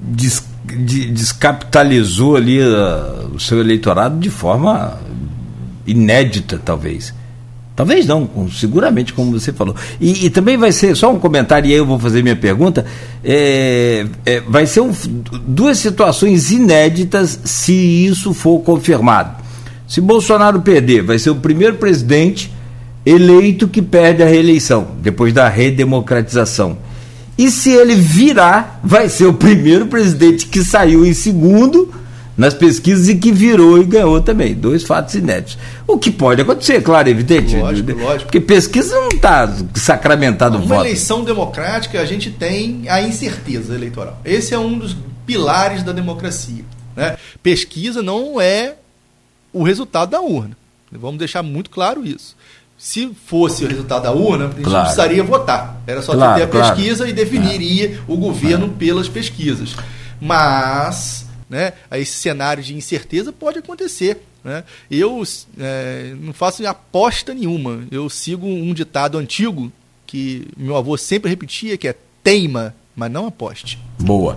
des, de, descapitalizou ali uh, o seu eleitorado de forma inédita, talvez. Talvez não, seguramente, como você falou. E, e, também vai ser, só um comentário, e aí eu vou fazer minha pergunta: é, é, vai ser um, duas situações inéditas se isso for confirmado. Se Bolsonaro perder, vai ser o primeiro presidente eleito que perde a reeleição, depois da redemocratização. E se ele virar, vai ser o primeiro presidente que saiu em segundo nas pesquisas e que virou e ganhou também. Dois fatos inéditos. O que pode acontecer, claro, evidente. Lógico, lógico. Porque pesquisa não está sacramentado o voto. Uma eleição democrática, a gente tem a incerteza eleitoral. Esse é um dos pilares da democracia. Né? Pesquisa não é o resultado da urna. Vamos deixar muito claro isso. Se fosse o resultado da urna, a gente claro. não precisaria votar. Era só claro, ter a pesquisa claro. e definiria é. o governo é. pelas pesquisas. Mas né, esse cenário de incerteza pode acontecer. Né? Eu é, não faço aposta nenhuma. Eu sigo um ditado antigo que meu avô sempre repetia, que é teima, mas não aposte. Boa.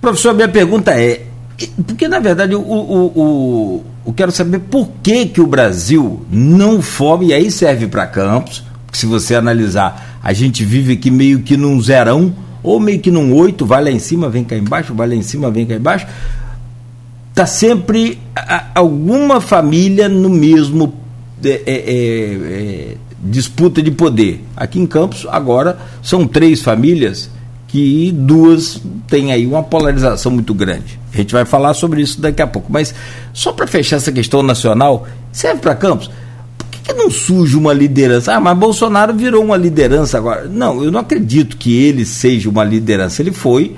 Professor, minha pergunta é: Porque, na verdade, o, o, o, eu quero saber por que, que o Brasil não forma, e aí serve para Campos, se você analisar, a gente vive aqui meio que num zerão, ou meio que num oito, vai lá em cima, vem cá embaixo, vai lá em cima, vem cá embaixo. Está sempre a, alguma família no mesmo é, é, é, disputa de poder. Aqui em Campos, agora, são três famílias que duas têm aí uma polarização muito grande. A gente vai falar sobre isso daqui a pouco. Mas só para fechar essa questão nacional, serve para Campos? Por que, que, não surge uma liderança? Ah, mas Bolsonaro virou uma liderança agora. Não, eu não acredito que ele seja uma liderança. Ele foi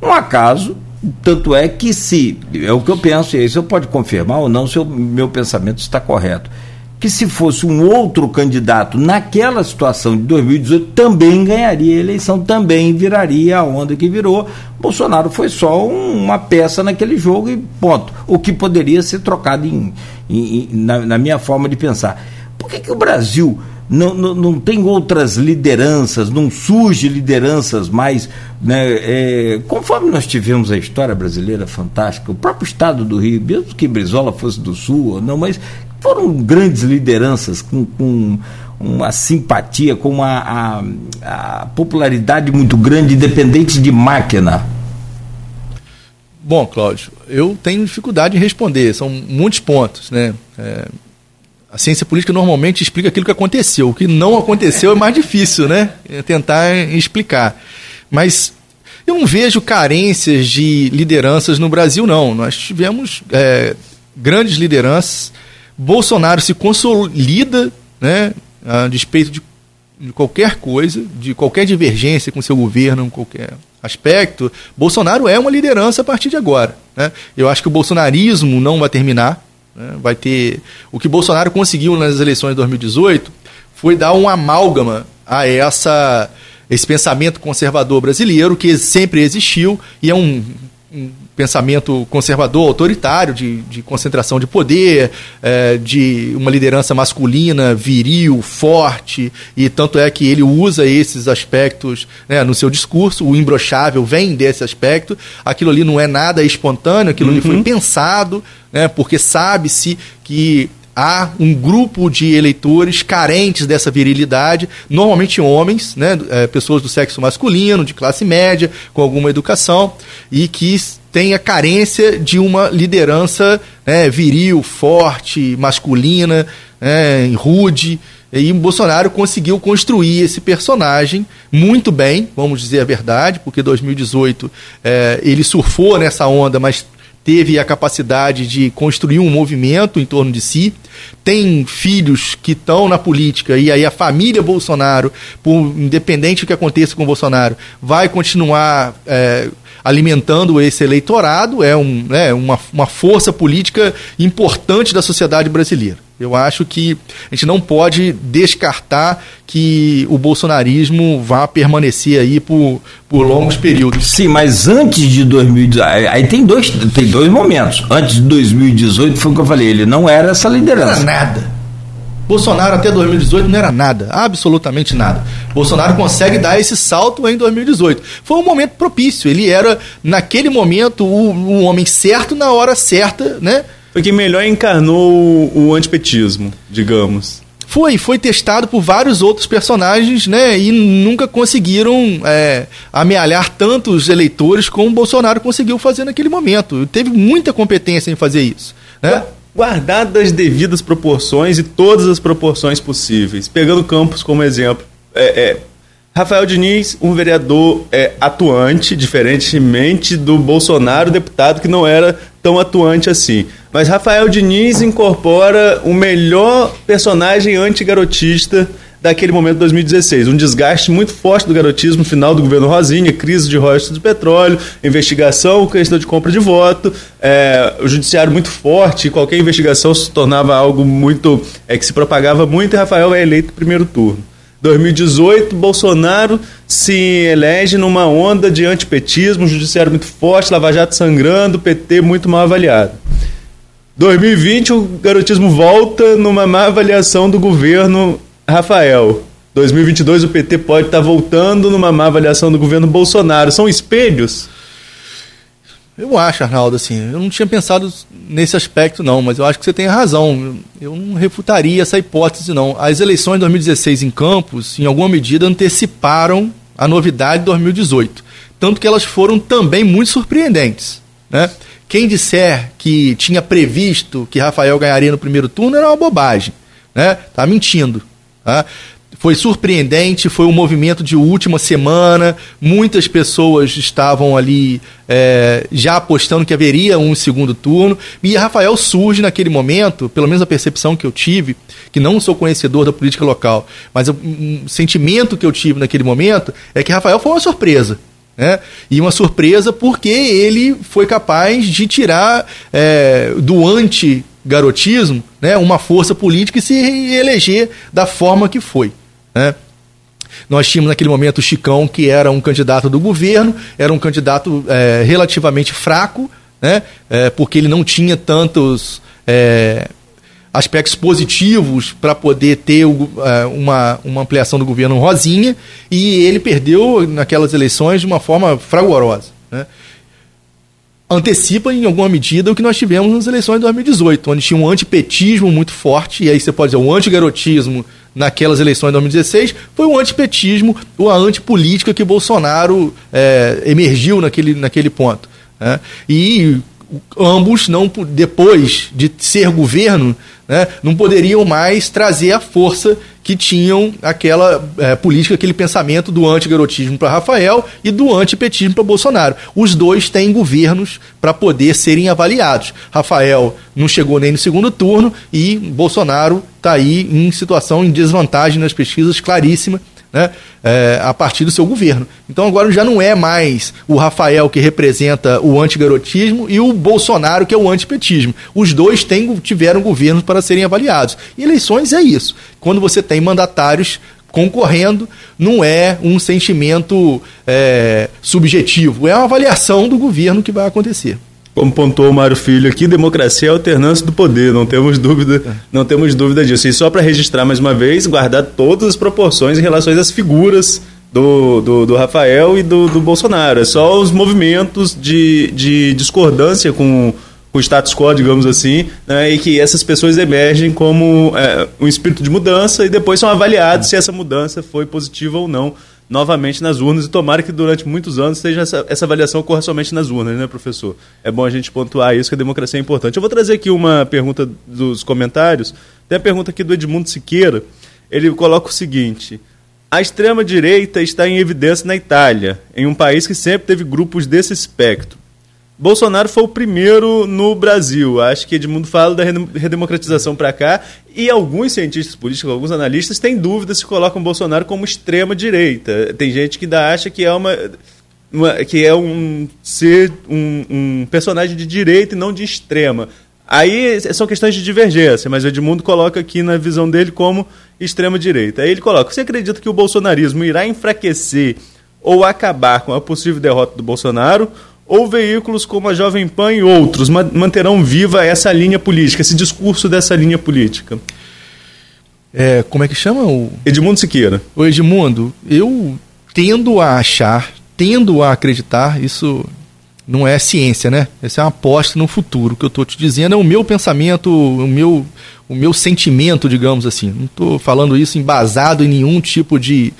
um acaso. Tanto é que se, é o que eu penso, e aí você pode confirmar ou não se o meu pensamento está correto que se fosse um outro candidato naquela situação de 2018 também ganharia a eleição, também viraria a onda que virou. Bolsonaro foi só um, uma peça naquele jogo e ponto. O que poderia ser trocado em, em, na, na, minha forma de pensar. Por que, que o Brasil não, não, não tem outras lideranças, não surge lideranças mais. Né, é, conforme nós tivemos a história brasileira fantástica, o próprio estado do Rio, mesmo que Brizola fosse do Sul ou não, mas foram grandes lideranças com, com uma simpatia, com uma a, a popularidade muito grande, independente de máquina. Bom, Cláudio, eu tenho dificuldade em responder, são muitos pontos. Né? É, a ciência política normalmente explica aquilo que aconteceu, o que não aconteceu é mais difícil, né? É tentar explicar. Mas eu não vejo carências de lideranças no Brasil, não. Nós tivemos é, grandes lideranças Bolsonaro se consolida, né, a despeito de, de qualquer coisa, de qualquer divergência com seu governo, em qualquer aspecto, Bolsonaro é uma liderança a partir de agora. Né? Eu acho que o bolsonarismo não vai terminar. Né? Vai ter. O que Bolsonaro conseguiu nas eleições de 2018 foi dar um amálgama a essa esse pensamento conservador brasileiro que sempre existiu e é um um pensamento conservador, autoritário, de, de concentração de poder, é, de uma liderança masculina, viril, forte, e tanto é que ele usa esses aspectos né, no seu discurso, o imbrochável vem desse aspecto, aquilo ali não é nada espontâneo, aquilo uhum. ali foi uhum. pensado, né, porque sabe-se que há um grupo de eleitores carentes dessa virilidade, normalmente homens, né, é, pessoas do sexo masculino, de classe média, com alguma educação, e que tem a carência de uma liderança né, viril, forte, masculina, né, rude. E o Bolsonaro conseguiu construir esse personagem muito bem, vamos dizer a verdade, porque 2018 é, ele surfou nessa onda, mas teve a capacidade de construir um movimento em torno de si, tem filhos que estão na política e aí a família Bolsonaro, por, independente do que aconteça com Bolsonaro, vai continuar é, alimentando esse eleitorado, é um, né, uma, uma força política importante da sociedade brasileira. Eu acho que a gente não pode descartar que o bolsonarismo vá permanecer aí por, por longos períodos. Sim, mas antes de 2018, aí tem dois, tem dois momentos. Antes de 2018 foi o que eu falei, ele não era essa liderança. Não era nada. Bolsonaro até 2018 não era nada, absolutamente nada. Bolsonaro consegue dar esse salto em 2018. Foi um momento propício, ele era, naquele momento, o, o homem certo na hora certa, né? Foi quem melhor encarnou o, antipetismo, digamos. Foi, foi testado por vários outros personagens, né? E nunca conseguiram é, amealhar tantos eleitores como o Bolsonaro conseguiu fazer naquele momento. Teve muita competência em fazer isso. Né? Guardadas as devidas proporções e todas as proporções possíveis. Pegando Campos como exemplo. É, é, Rafael Diniz, um vereador é, atuante, diferentemente do Bolsonaro, deputado que não era tão atuante assim. Mas Rafael Diniz incorpora o melhor personagem antigarotista daquele momento de 2016. Um desgaste muito forte do garotismo final do governo Rosinha, crise de royalties do petróleo, investigação, questão de compra de voto, é, o judiciário muito forte, qualquer investigação se tornava algo muito. É, que se propagava muito e Rafael é eleito no primeiro turno. 2018, Bolsonaro se elege numa onda de antipetismo, judiciário muito forte, Lava Jato sangrando, PT muito mal avaliado. 2020, o garotismo volta numa má avaliação do governo Rafael. 2022, o PT pode estar voltando numa má avaliação do governo Bolsonaro. São espelhos? Eu acho, Arnaldo, assim, eu não tinha pensado nesse aspecto, não, mas eu acho que você tem razão. Eu não refutaria essa hipótese, não. As eleições de 2016 em Campos, em alguma medida, anteciparam a novidade de 2018. Tanto que elas foram também muito surpreendentes. Né? Quem disser que tinha previsto que Rafael ganharia no primeiro turno era uma bobagem. Né? Tá mentindo. Tá? Foi surpreendente, foi um movimento de última semana. Muitas pessoas estavam ali é, já apostando que haveria um segundo turno. E Rafael surge naquele momento, pelo menos a percepção que eu tive, que não sou conhecedor da política local, mas o um sentimento que eu tive naquele momento é que Rafael foi uma surpresa. Né? E uma surpresa porque ele foi capaz de tirar é, do anti-garotismo né, uma força política e se eleger da forma que foi. Né? Nós tínhamos naquele momento o Chicão, que era um candidato do governo, era um candidato é, relativamente fraco, né? É, porque ele não tinha tantos é, aspectos positivos para poder ter é, uma, uma ampliação do governo Rosinha, e ele perdeu naquelas eleições de uma forma fragorosa. Né? antecipa em alguma medida o que nós tivemos nas eleições de 2018, onde tinha um antipetismo muito forte, e aí você pode dizer, o antigarotismo naquelas eleições de 2016 foi o antipetismo ou a antipolítica que Bolsonaro é, emergiu naquele, naquele ponto. Né? E ambos não depois de ser governo né, não poderiam mais trazer a força que tinham aquela é, política, aquele pensamento do antigarotismo para Rafael e do antipetismo para Bolsonaro. Os dois têm governos para poder serem avaliados. Rafael não chegou nem no segundo turno e Bolsonaro está aí em situação em desvantagem nas pesquisas claríssima né, é, a partir do seu governo. Então agora já não é mais o Rafael que representa o antigarotismo e o Bolsonaro que é o antipetismo. Os dois têm, tiveram governos para serem avaliados. E eleições é isso. Quando você tem mandatários concorrendo, não é um sentimento é, subjetivo, é uma avaliação do governo que vai acontecer. Como pontuou o Mário Filho aqui, democracia é alternância do poder, não temos dúvida, não temos dúvida disso. E só para registrar mais uma vez, guardar todas as proporções em relação às figuras do, do, do Rafael e do, do, Bolsonaro. É só os movimentos de, de discordância com, com o status quo, digamos assim, né, e que essas pessoas emergem como é, um espírito de mudança e depois são avaliados se essa mudança foi positiva ou não novamente nas urnas e tomara que durante muitos anos seja essa, essa avaliação ocorra somente nas urnas, né, professor? É bom a gente pontuar isso, que a democracia é importante. Eu vou trazer aqui uma pergunta dos comentários. Tem a pergunta aqui do Edmundo Siqueira. Ele coloca o seguinte: a extrema-direita está em evidência na Itália, em um país que sempre teve grupos desse espectro. Bolsonaro foi o primeiro no Brasil. Acho que Edmundo fala da redemocratização para cá e alguns cientistas políticos, alguns analistas têm dúvidas se colocam Bolsonaro como extrema direita. Tem gente que ainda acha que é uma, uma que é um ser um, um personagem de direita e não de extrema. Aí são questões de divergência, mas Edmundo coloca aqui na visão dele como extrema direita. Aí ele coloca: você acredita que o bolsonarismo irá enfraquecer ou acabar com a possível derrota do Bolsonaro? Ou veículos como a Jovem Pan e outros manterão viva essa linha política, esse discurso dessa linha política? É, como é que chama o. Edmundo Siqueira. O Edmundo, eu tendo a achar, tendo a acreditar, isso não é ciência, né? Essa é uma aposta no futuro. O que eu estou te dizendo é o meu pensamento, o meu, o meu sentimento, digamos assim. Não estou falando isso embasado em nenhum tipo de,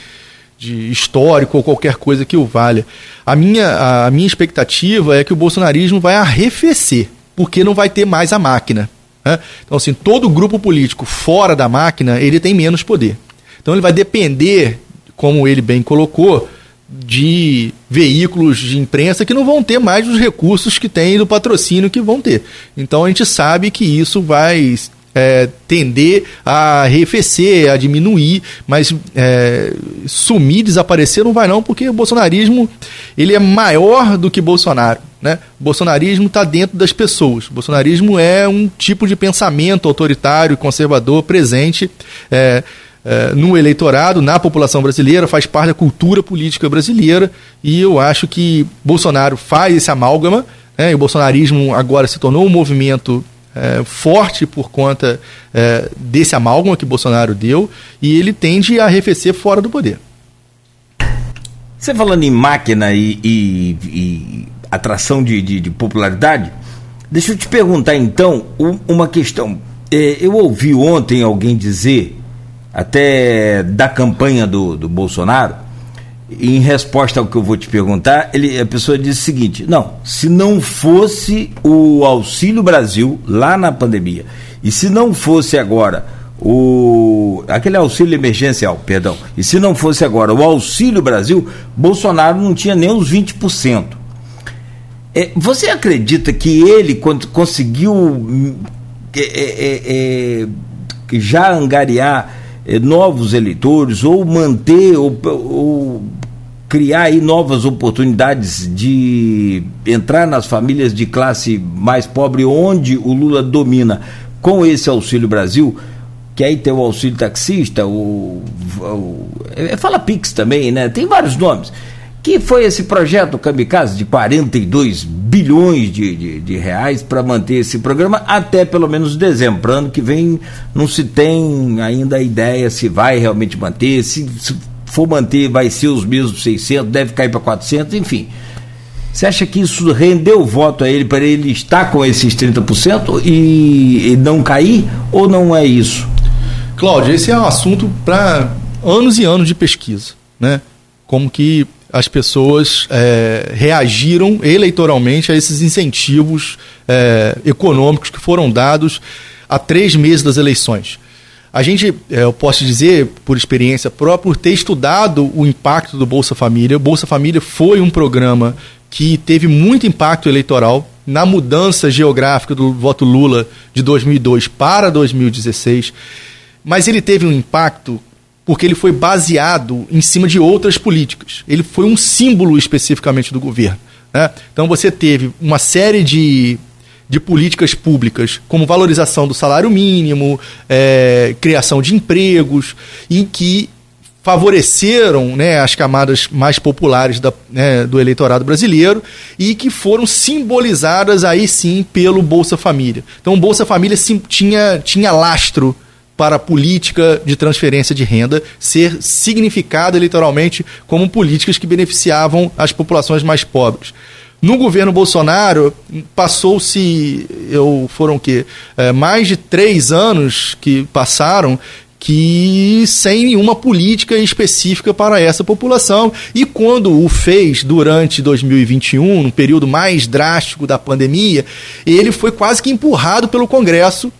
de histórico ou qualquer coisa que o valha. A minha, a minha expectativa é que o bolsonarismo vai arrefecer, porque não vai ter mais a máquina. Né? Então, assim, todo grupo político fora da máquina, ele tem menos poder. Então, ele vai depender, como ele bem colocou, de veículos de imprensa que não vão ter mais os recursos que tem do patrocínio que vão ter. Então, a gente sabe que isso vai é, tender a arrefecer, a diminuir, mas é, sumir, desaparecer não vai não, porque o bolsonarismo ele é maior do que Bolsonaro. Né? O bolsonarismo está dentro das pessoas. O bolsonarismo é um tipo de pensamento autoritário conservador presente é, é, no eleitorado, na população brasileira, faz parte da cultura política brasileira e eu acho que Bolsonaro faz esse amálgama. Né? E o bolsonarismo agora se tornou um movimento é, forte por conta é, desse amálgama que Bolsonaro deu e ele tende a arrefecer fora do poder. Você falando em máquina e, e, e atração de, de, de, popularidade. Deixa eu te perguntar então uma questão. É, eu ouvi ontem alguém dizer, até da campanha do, do Bolsonaro, em resposta ao que eu vou te perguntar, ele, a pessoa disse o seguinte: não, se não fosse o Auxílio Brasil lá na pandemia, e se não fosse agora o aquele auxílio emergencial, perdão, e se não fosse agora o Auxílio Brasil, Bolsonaro não tinha nem os 20%. É, você acredita que ele quando conseguiu é, é, é, já angariar é, novos eleitores ou manter ou, ou criar aí novas oportunidades de entrar nas famílias de classe mais pobre onde o Lula domina com esse Auxílio Brasil, que aí tem o auxílio taxista, o, o é, fala Pix também, né? Tem vários nomes. Que foi esse projeto Kamikaze de 42 bilhões de, de, de reais para manter esse programa até pelo menos dezembro. Ano que vem não se tem ainda a ideia se vai realmente manter, se, se for manter, vai ser os mesmos 600, deve cair para 400, enfim. Você acha que isso rendeu voto a ele para ele estar com esses 30% e, e não cair? Ou não é isso? Cláudio, esse é um assunto para anos e anos de pesquisa. Né? Como que as pessoas é, reagiram eleitoralmente a esses incentivos é, econômicos que foram dados há três meses das eleições. A gente, é, eu posso dizer, por experiência própria, por ter estudado o impacto do Bolsa Família. O Bolsa Família foi um programa que teve muito impacto eleitoral na mudança geográfica do voto Lula de 2002 para 2016, mas ele teve um impacto porque ele foi baseado em cima de outras políticas. Ele foi um símbolo especificamente do governo. Né? Então você teve uma série de de políticas públicas, como valorização do salário mínimo, é, criação de empregos, em que favoreceram né, as camadas mais populares da, né, do eleitorado brasileiro e que foram simbolizadas aí sim pelo Bolsa Família. Então, o Bolsa Família sim, tinha, tinha lastro para a política de transferência de renda ser significada eleitoralmente como políticas que beneficiavam as populações mais pobres. No governo Bolsonaro, passou-se, eu foram o quê? É, mais de três anos que passaram que sem nenhuma política específica para essa população. E quando o fez durante 2021, no período mais drástico da pandemia, ele foi quase que empurrado pelo Congresso.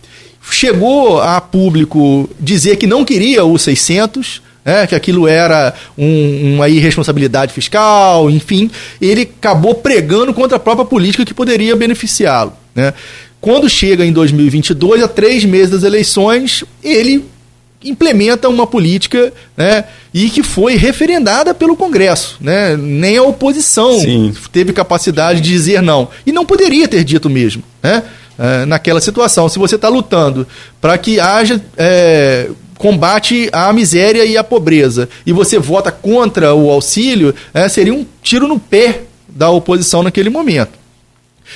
Chegou a público dizer que não queria o 600, né, que aquilo era um, uma irresponsabilidade fiscal, enfim, ele acabou pregando contra a própria política que poderia beneficiá-lo. Né. Quando chega em 2022, a três meses das eleições, ele implementa uma política né, e que foi referendada pelo Congresso. Né? Nem a oposição Sim. teve capacidade de dizer não. E não poderia ter dito mesmo. Né? É, naquela situação. Se você está lutando para que haja é, combate à miséria e à pobreza. E você vota contra o auxílio, é, seria um tiro no pé da oposição naquele momento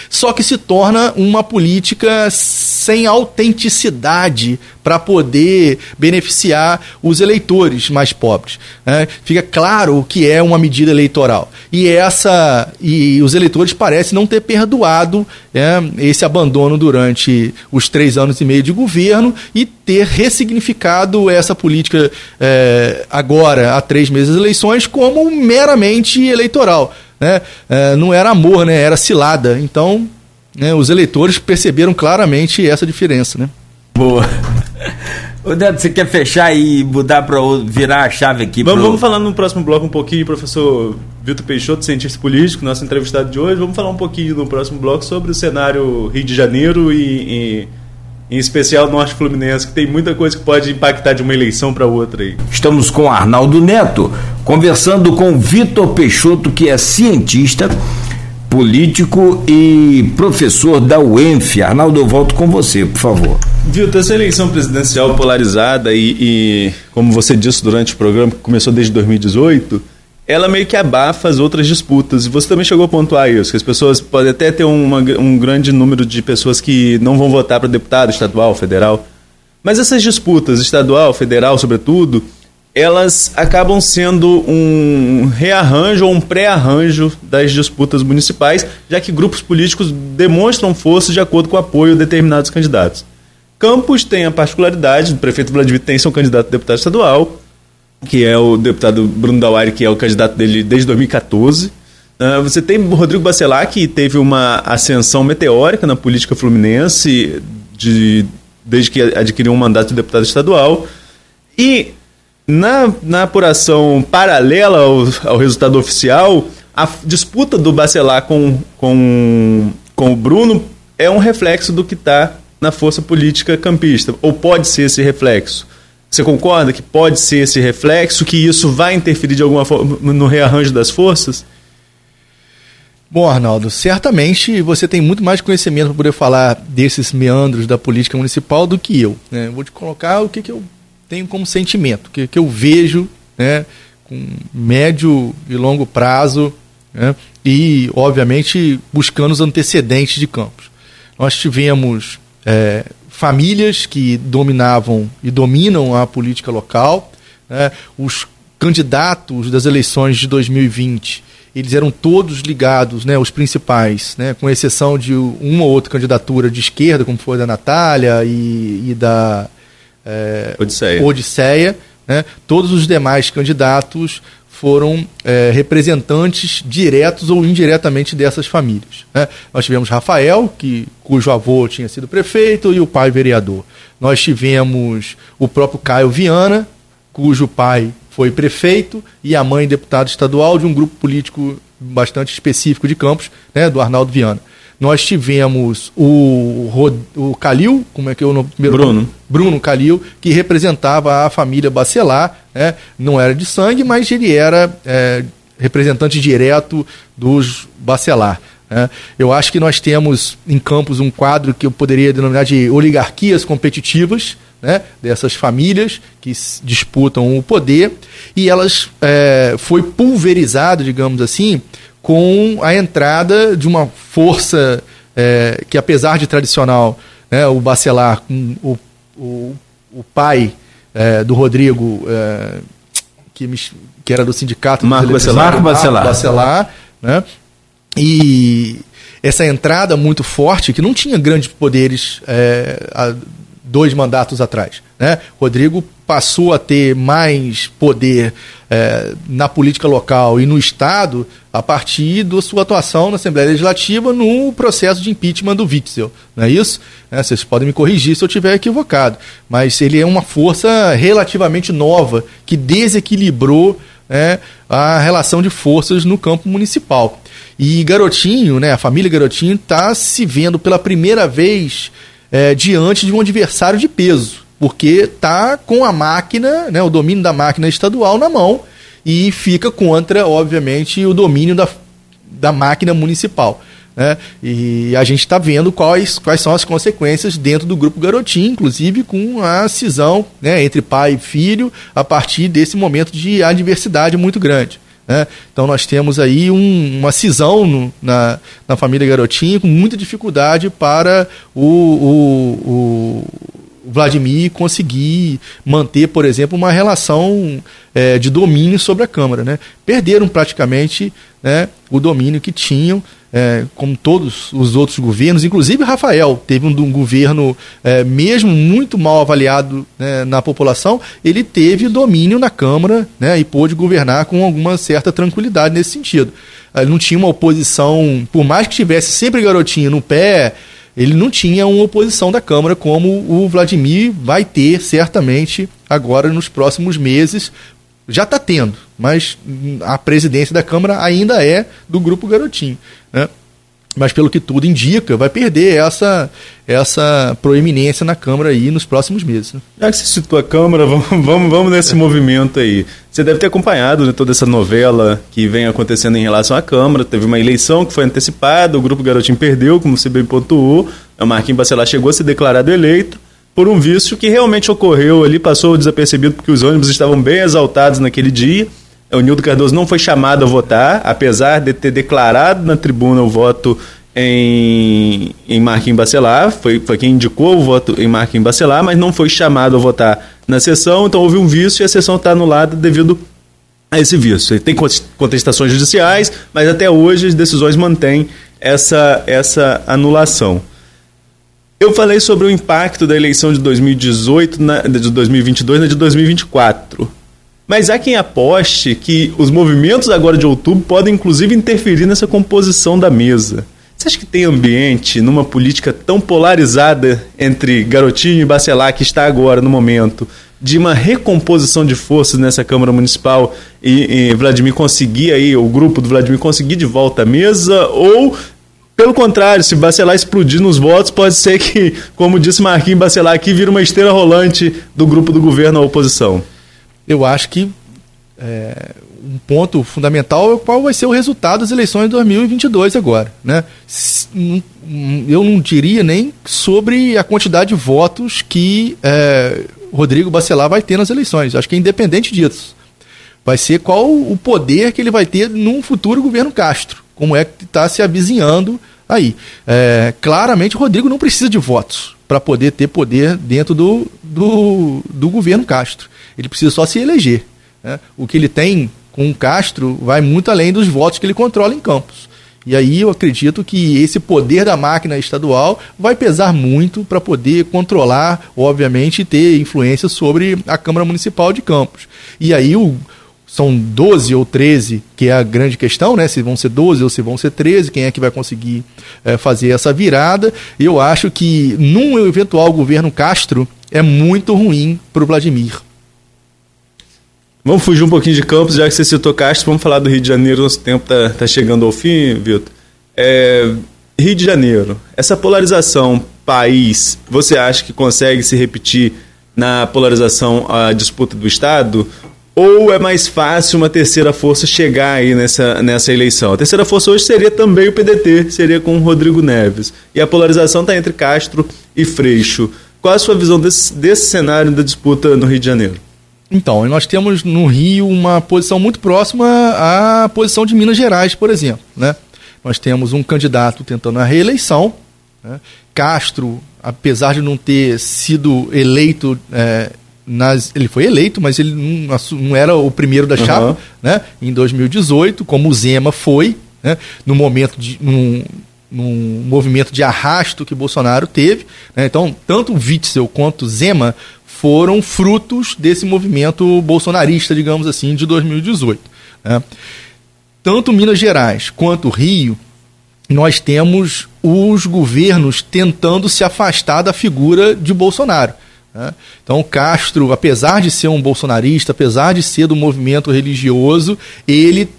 só que se torna uma política sem autenticidade para poder beneficiar os eleitores mais pobres. Né? Fica claro que é uma medida eleitoral. E essa e os eleitores parecem não ter perdoado né, esse abandono durante os três anos e meio de governo e ter ressignificado essa política é, agora, há três meses das eleições, como meramente eleitoral né, é, não era amor, né, era cilada. Então, né, os eleitores perceberam claramente essa diferença. Né? Boa. Ô Neto, você quer fechar e mudar para virar a chave aqui? Vamos, pro... vamos falar no próximo bloco um pouquinho, professor Vitor Peixoto, cientista político, nosso entrevistado de hoje. Vamos falar um pouquinho no próximo bloco sobre o cenário Rio de Janeiro e, e em especial Norte Fluminense, que tem muita coisa que pode impactar de uma eleição para outra aí. Estamos com Arnaldo Neto, conversando com Vitor Peixoto, que é cientista, político e professor da UENF. Arnaldo, eu volto com você, por favor. Vitor, essa eleição presidencial polarizada e, e, como você disse durante o programa, que começou desde 2018 ela meio que abafa as outras disputas. E você também chegou a pontuar isso, que as pessoas podem até ter uma, um grande número de pessoas que não vão votar para deputado estadual, federal. Mas essas disputas, estadual, federal, sobretudo, elas acabam sendo um rearranjo ou um pré-arranjo das disputas municipais, já que grupos políticos demonstram força de acordo com o apoio de determinados candidatos. Campos tem a particularidade, o prefeito Vladimir tem seu candidato a deputado estadual, que é o deputado Bruno Dauari, que é o candidato dele desde 2014. Uh, ah, você tem o Rodrigo Bacelar, que teve uma ascensão meteórica na política fluminense de, desde que adquiriu um mandato de deputado estadual. E na, na apuração paralela ao, ao resultado oficial, a disputa do Bacelar com, com, com o Bruno é um reflexo do que está na força política campista, ou pode ser esse reflexo. Você concorda que pode ser esse reflexo, que isso vai interferir de alguma forma no rearranjo das forças? Bom, Arnaldo, certamente você tem muito mais conhecimento para poder falar desses meandros da política municipal do que eu. Né? Vou te colocar o que, que eu tenho como sentimento, o que, que eu vejo né, com médio e longo prazo né, e, obviamente, buscando os antecedentes de Campos. Nós tivemos é, famílias que dominavam e dominam a política local, né, os candidatos das eleições de 2020 eles eram todos ligados, né, os principais, né, com exceção de uma ou outra candidatura de esquerda, como foi da Natália e, e da é, Odisseia. Odisseia né? Todos os demais candidatos foram é, representantes diretos ou indiretamente dessas famílias. Né? Nós tivemos Rafael, que, cujo avô tinha sido prefeito, e o pai vereador. Nós tivemos o próprio Caio Viana, cujo pai foi prefeito e a mãe deputado estadual de um grupo político bastante específico de Campos, né, do Arnaldo Viana. Nós tivemos o, o Calil, como é que é o nome? Bruno. Nome? Bruno Calil, que representava a família Bacelar, né? não era de sangue, mas ele era é, representante direto dos Bacelar. Né? Eu acho que nós temos em Campos um quadro que eu poderia denominar de oligarquias competitivas, né, dessas famílias que disputam o poder e elas é, foi pulverizado, digamos assim, com a entrada de uma força é, que, apesar de tradicional, né, o Bacelar, o, o, o pai é, do Rodrigo, é, que, me, que, era do sindicato Marco Bacelar, Marco Bacelar, Bacelar né, e essa entrada muito forte, que não tinha grandes poderes é, há dois mandatos atrás. Né? Rodrigo passou a ter mais poder é, na política local e no Estado a partir da sua atuação na Assembleia Legislativa no processo de impeachment do Witzel. Não é isso? É, vocês podem me corrigir se eu estiver equivocado. Mas ele é uma força relativamente nova que desequilibrou é, a relação de forças no campo municipal. E Garotinho, né, a família Garotinho, está se vendo pela primeira vez é, diante de um adversário de peso porque tá com a máquina, né, o domínio da máquina estadual na mão e fica contra, obviamente, o domínio da, da máquina municipal. Né? E a gente está vendo quais, quais são as consequências dentro do grupo Garotinho, inclusive com a cisão né, entre pai e filho, a partir desse momento de adversidade muito grande. Né? Então nós temos aí um, uma cisão no, na, na família Garotinho com muita dificuldade para o, o, o Vladimir conseguir manter, por exemplo, uma relação é, de domínio sobre a Câmara. Né? Perderam praticamente né, o domínio que tinham, é, como todos os outros governos, inclusive Rafael teve um, um governo, é, mesmo muito mal avaliado né, na população, ele teve domínio na Câmara né, e pôde governar com alguma certa tranquilidade nesse sentido. Ele não tinha uma oposição, por mais que tivesse sempre garotinho no pé, ele não tinha uma oposição da Câmara como o Vladimir vai ter certamente agora nos próximos meses. Já está tendo, mas a presidência da Câmara ainda é do Grupo Garotinho. Né? Mas pelo que tudo indica, vai perder essa, essa proeminência na Câmara aí nos próximos meses. Né? Já que você citou a Câmara, vamos, vamos, vamos nesse movimento aí. Você deve ter acompanhado né, toda essa novela que vem acontecendo em relação à Câmara. Teve uma eleição que foi antecipada, o Grupo Garotinho perdeu, como você bem pontuou. O Marquinhos Bacelar chegou a ser declarado eleito por um vício que realmente ocorreu ali, passou desapercebido porque os ônibus estavam bem exaltados naquele dia o Nildo Cardoso não foi chamado a votar, apesar de ter declarado na tribuna o voto em, em Marquinhos Bacelar, foi, foi quem indicou o voto em Marquinhos Bacelar, mas não foi chamado a votar na sessão, então houve um vício e a sessão está anulada devido a esse vício. Tem contestações judiciais, mas até hoje as decisões mantêm essa, essa anulação. Eu falei sobre o impacto da eleição de 2018, na, de 2022 na de 2024. Mas há quem aposte que os movimentos agora de outubro podem inclusive interferir nessa composição da mesa. Você acha que tem ambiente numa política tão polarizada entre Garotinho e Bacelar que está agora no momento, de uma recomposição de forças nessa Câmara Municipal e, e Vladimir conseguir aí, o grupo do Vladimir conseguir de volta a mesa, ou pelo contrário, se Bacelar explodir nos votos, pode ser que, como disse Marquinhos Bacelar aqui, vira uma esteira rolante do grupo do governo à oposição eu acho que é, um ponto fundamental é qual vai ser o resultado das eleições de 2022 agora. Né? Eu não diria nem sobre a quantidade de votos que é, Rodrigo Bacelar vai ter nas eleições. Acho que é independente disso. Vai ser qual o poder que ele vai ter num futuro governo Castro. Como é que está se avizinhando aí. É, claramente, Rodrigo não precisa de votos para poder ter poder dentro do, do, do governo Castro. Ele precisa só se eleger. Né? O que ele tem com o Castro vai muito além dos votos que ele controla em Campos. E aí eu acredito que esse poder da máquina estadual vai pesar muito para poder controlar, obviamente, ter influência sobre a Câmara Municipal de Campos. E aí o, são 12 ou 13, que é a grande questão, né? Se vão ser 12 ou se vão ser 13, quem é que vai conseguir é, fazer essa virada? Eu acho que num eventual governo Castro é muito ruim para o Vladimir. Vamos fugir um pouquinho de Campos, já que você citou Castro, vamos falar do Rio de Janeiro, nosso tempo está tá chegando ao fim, Vitor. É, Rio de Janeiro, essa polarização país, você acha que consegue se repetir na polarização a disputa do Estado? Ou é mais fácil uma terceira força chegar aí nessa, nessa eleição? A terceira força hoje seria também o PDT, seria com o Rodrigo Neves. E a polarização está entre Castro e Freixo. Qual a sua visão desse, desse cenário da disputa no Rio de Janeiro? Então, nós temos no Rio uma posição muito próxima à posição de Minas Gerais, por exemplo. Né? Nós temos um candidato tentando a reeleição. Né? Castro, apesar de não ter sido eleito, é, nas, ele foi eleito, mas ele não, não era o primeiro da chapa uhum. né? em 2018, como o Zema foi, né? no momento de. Num, num movimento de arrasto que Bolsonaro teve. Né? Então, tanto o Witzel quanto Zema foram frutos desse movimento bolsonarista, digamos assim, de 2018. Né? Tanto Minas Gerais quanto Rio, nós temos os governos tentando se afastar da figura de Bolsonaro. Né? Então, Castro, apesar de ser um bolsonarista, apesar de ser do movimento religioso, ele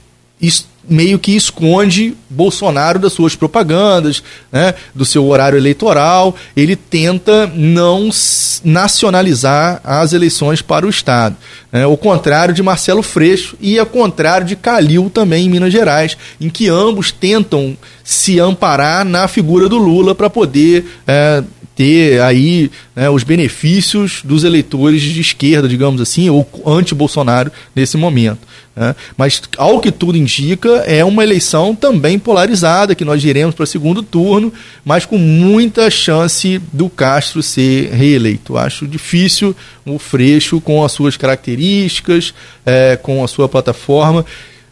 meio que esconde Bolsonaro das suas propagandas, né, do seu horário eleitoral. Ele tenta não nacionalizar as eleições para o Estado. Né, contrário de Marcelo Freixo e ao contrário de Calil também em Minas Gerais, em que ambos tentam se amparar na figura do Lula para poder é, ter aí né, os benefícios dos eleitores de esquerda, digamos assim, ou anti-Bolsonaro nesse momento. Né? Mas, ao que tudo indica, é uma eleição também polarizada, que nós iremos para segundo turno, mas com muita chance do Castro ser reeleito. Acho difícil o Freixo, com as suas características, é, com a sua plataforma,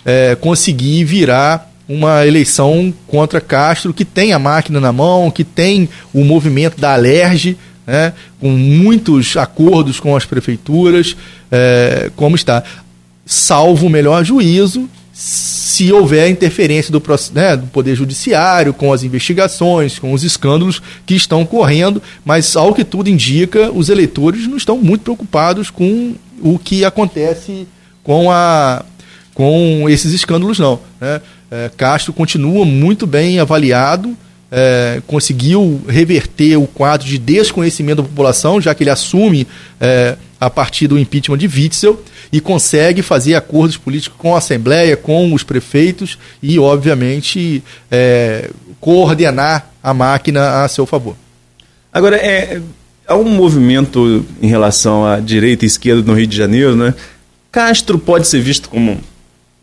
é, conseguir virar uma eleição contra Castro que tem a máquina na mão, que tem o movimento da Alerge, né, com muitos acordos com as prefeituras, é, como está salvo o melhor juízo, se houver interferência do, né, do Poder Judiciário com as investigações, com os escândalos que estão correndo, mas ao que tudo indica, os eleitores não estão muito preocupados com o que acontece com, a, com esses escândalos, não. Né? É, Castro continua muito bem avaliado, é, conseguiu reverter o quadro de desconhecimento da população, já que ele assume é, a partir do impeachment de Witzel e consegue fazer acordos políticos com a Assembleia, com os prefeitos e, obviamente, é, coordenar a máquina a seu favor. Agora, é, há um movimento em relação à direita e esquerda no Rio de Janeiro, né? Castro pode ser visto como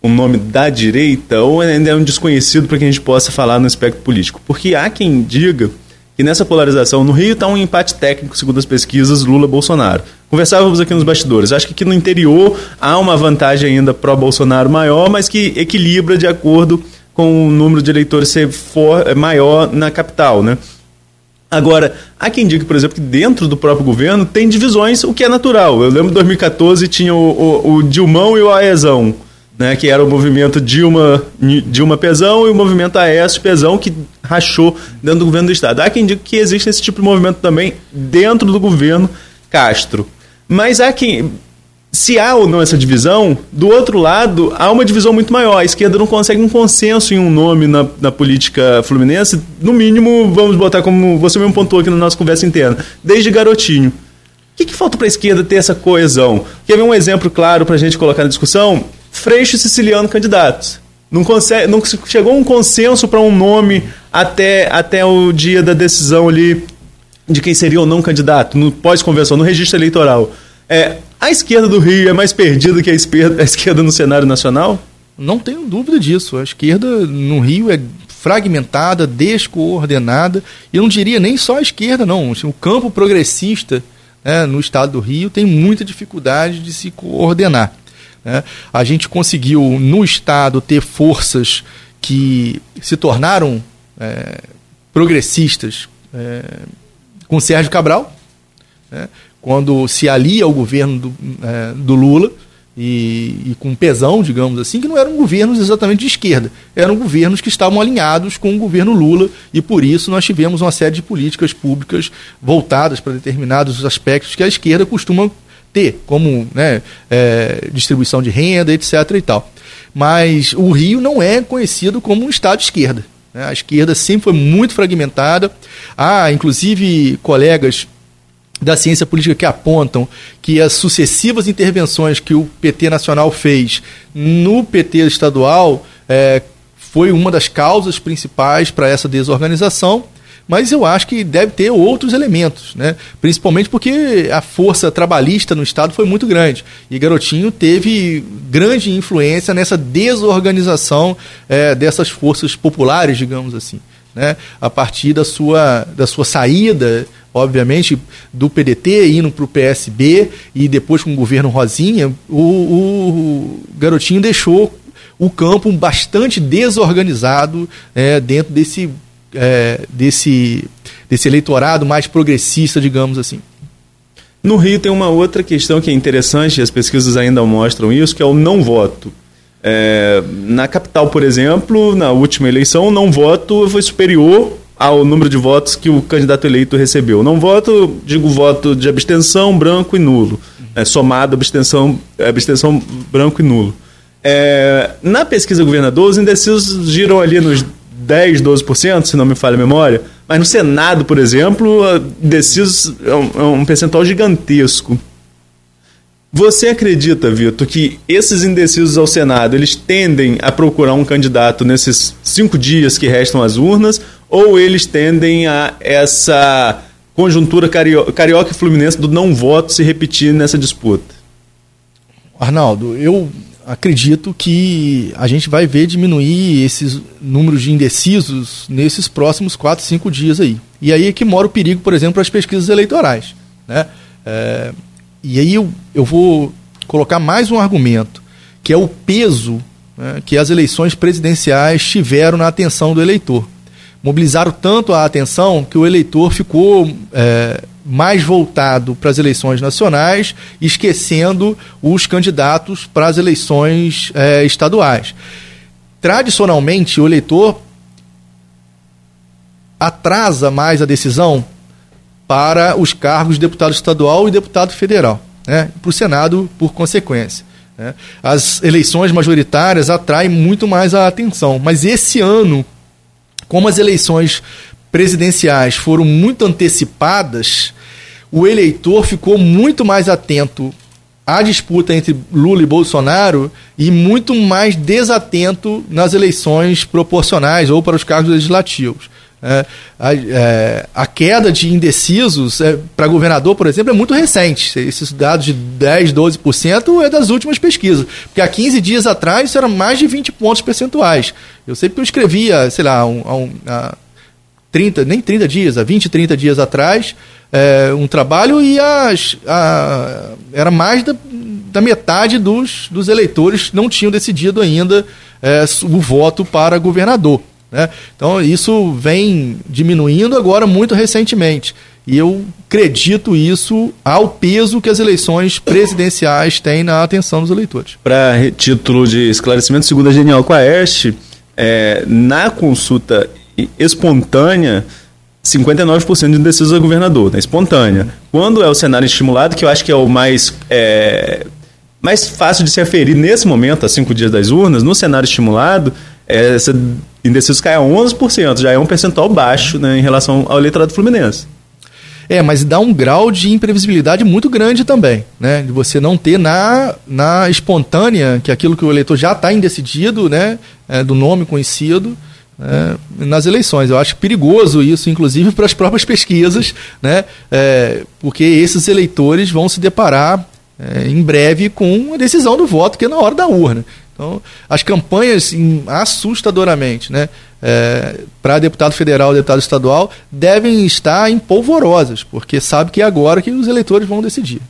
um nome da direita ou ainda é um desconhecido para que a gente possa falar no espectro político? Porque há quem diga que nessa polarização no Rio está um empate técnico, segundo as pesquisas, Lula-Bolsonaro. Conversávamos aqui nos bastidores. Acho que aqui no interior há uma vantagem ainda pró-Bolsonaro maior, mas que equilibra de acordo com o número de eleitores ser for, é maior na capital, né? Agora, há quem diga, por exemplo, que dentro do próprio governo tem divisões, o que é natural. Eu lembro de 2014 tinha o, o, o Dilmão e o Aezão né, que era o movimento Dilma, Dilma Pezão e o movimento Aécio Pezão, que rachou dentro do governo do Estado. Há quem diga que existe esse tipo de movimento também dentro do governo Castro. Mas há quem. Se há ou não essa divisão, do outro lado, há uma divisão muito maior. A esquerda não consegue um consenso em um nome na, na política fluminense, no mínimo, vamos botar como você mesmo pontuou aqui na nossa conversa interna, desde garotinho. O que, que falta para a esquerda ter essa coesão? Quer ver um exemplo claro para a gente colocar na discussão? Freixo Siciliano candidatos. Não, consegue, não chegou um consenso para um nome até, até o dia da decisão ali de quem seria ou não candidato, no pós-convenção, no registro eleitoral. É, a esquerda do Rio é mais perdida que a esquerda, a esquerda no cenário nacional? Não tenho dúvida disso. A esquerda no Rio é fragmentada, descoordenada. E eu não diria nem só a esquerda, não. O campo progressista né, no estado do Rio tem muita dificuldade de se coordenar. Né? A gente conseguiu, no Estado, ter forças que se tornaram é, progressistas é, com Sérgio Cabral, né? quando se alia ao governo do, é, do Lula. E, e, com pesão, digamos assim, que não eram governos exatamente de esquerda, eram governos que estavam alinhados com o governo Lula e por isso nós tivemos uma série de políticas públicas voltadas para determinados aspectos que a esquerda costuma ter, como né, é, distribuição de renda, etc. e tal. Mas o Rio não é conhecido como um Estado de esquerda. Né? A esquerda sempre foi muito fragmentada. Há, inclusive, colegas da ciência política que apontam que as sucessivas intervenções que o PT nacional fez no PT estadual é, foi uma das causas principais para essa desorganização mas eu acho que deve ter outros elementos, né? principalmente porque a força trabalhista no Estado foi muito grande. E Garotinho teve grande influência nessa desorganização é, dessas forças populares, digamos assim. Né? A partir da sua, da sua saída, obviamente, do PDT indo para o PSB e depois com o governo Rosinha, o, o Garotinho deixou o campo bastante desorganizado é, dentro desse é, desse, desse eleitorado mais progressista, digamos assim. No Rio tem uma outra questão que é interessante, as pesquisas ainda mostram isso, que é o não voto. É, na capital, por exemplo, na última eleição, o não voto foi superior ao número de votos que o candidato eleito recebeu. Não voto, digo voto de abstenção, branco e nulo. É, somado abstenção, abstenção branco e nulo. É, na pesquisa governador, os indecisos giram ali nos 10, 12%, se não me falha a memória. Mas no Senado, por exemplo, decisos é um, é um percentual gigantesco. Você acredita, Vitor, que esses indecisos ao Senado eles tendem a procurar um candidato nesses cinco dias que restam às urnas, ou eles tendem a essa conjuntura cario carioca e fluminense do não voto se repetir nessa disputa? Arnaldo, eu acredito que a gente vai ver diminuir esses números de indecisos nesses próximos 4, 5 dias aí. E aí é que mora o perigo, por exemplo, para as pesquisas eleitorais. Né? É, e aí eu, eu vou colocar mais um argumento, que é o peso né, que as eleições presidenciais tiveram na atenção do eleitor. Mobilizaram tanto a atenção que o eleitor ficou é, mais voltado para as eleições nacionais, esquecendo os candidatos para as eleições é, estaduais. Tradicionalmente, o eleitor atrasa mais a decisão para os cargos de deputado estadual e deputado federal, né? para o Senado, por consequência. Né? As eleições majoritárias atraem muito mais a atenção, mas esse ano, como as eleições presidenciais foram muito antecipadas, o eleitor ficou muito mais atento à disputa entre Lula e Bolsonaro e muito mais desatento nas eleições proporcionais ou para os cargos legislativos. É, a, é, a, queda de indecisos é, para governador, por exemplo, é muito recente. Esses dados de 10, 12% é das últimas pesquisas. Porque há 15 dias atrás isso era mais de 20 pontos percentuais. Eu sei que eu escrevia, sei lá, um, um, há 30, nem 30 dias, há 20, 30 dias atrás, é, um trabalho e as, a, era mais da, da metade dos, dos eleitores não tinham decidido ainda é, o voto para governador. Né? Então isso vem diminuindo agora muito recentemente. E eu acredito isso ao peso que as eleições presidenciais têm na atenção dos eleitores. Para título de esclarecimento, segundo a Genial Quaest, é, na consulta espontânea, 59% de indecisos a governador, né, espontânea. Quando é o cenário estimulado, que eu acho que é o mais, é, mais fácil de se aferir nesse momento, a cinco dias das urnas, no cenário estimulado, é, essa indecisos cai a 11%, já é um percentual baixo né, em relação ao eleitorado fluminense. É, mas dá um grau de imprevisibilidade muito grande também, né? De você não ter na, na espontânea, que é aquilo que o eleitor já está indecidido, né? É, do nome conhecido, é, nas eleições. Eu acho perigoso isso, inclusive para as próprias pesquisas, né? É, porque esses eleitores vão se deparar é, em breve com a decisão do voto, que é na hora da urna. Então, as campanhas, assustadoramente, né, é, para deputado federal e deputado estadual, devem estar em polvorosas, porque sabe que é agora que os eleitores vão decidir.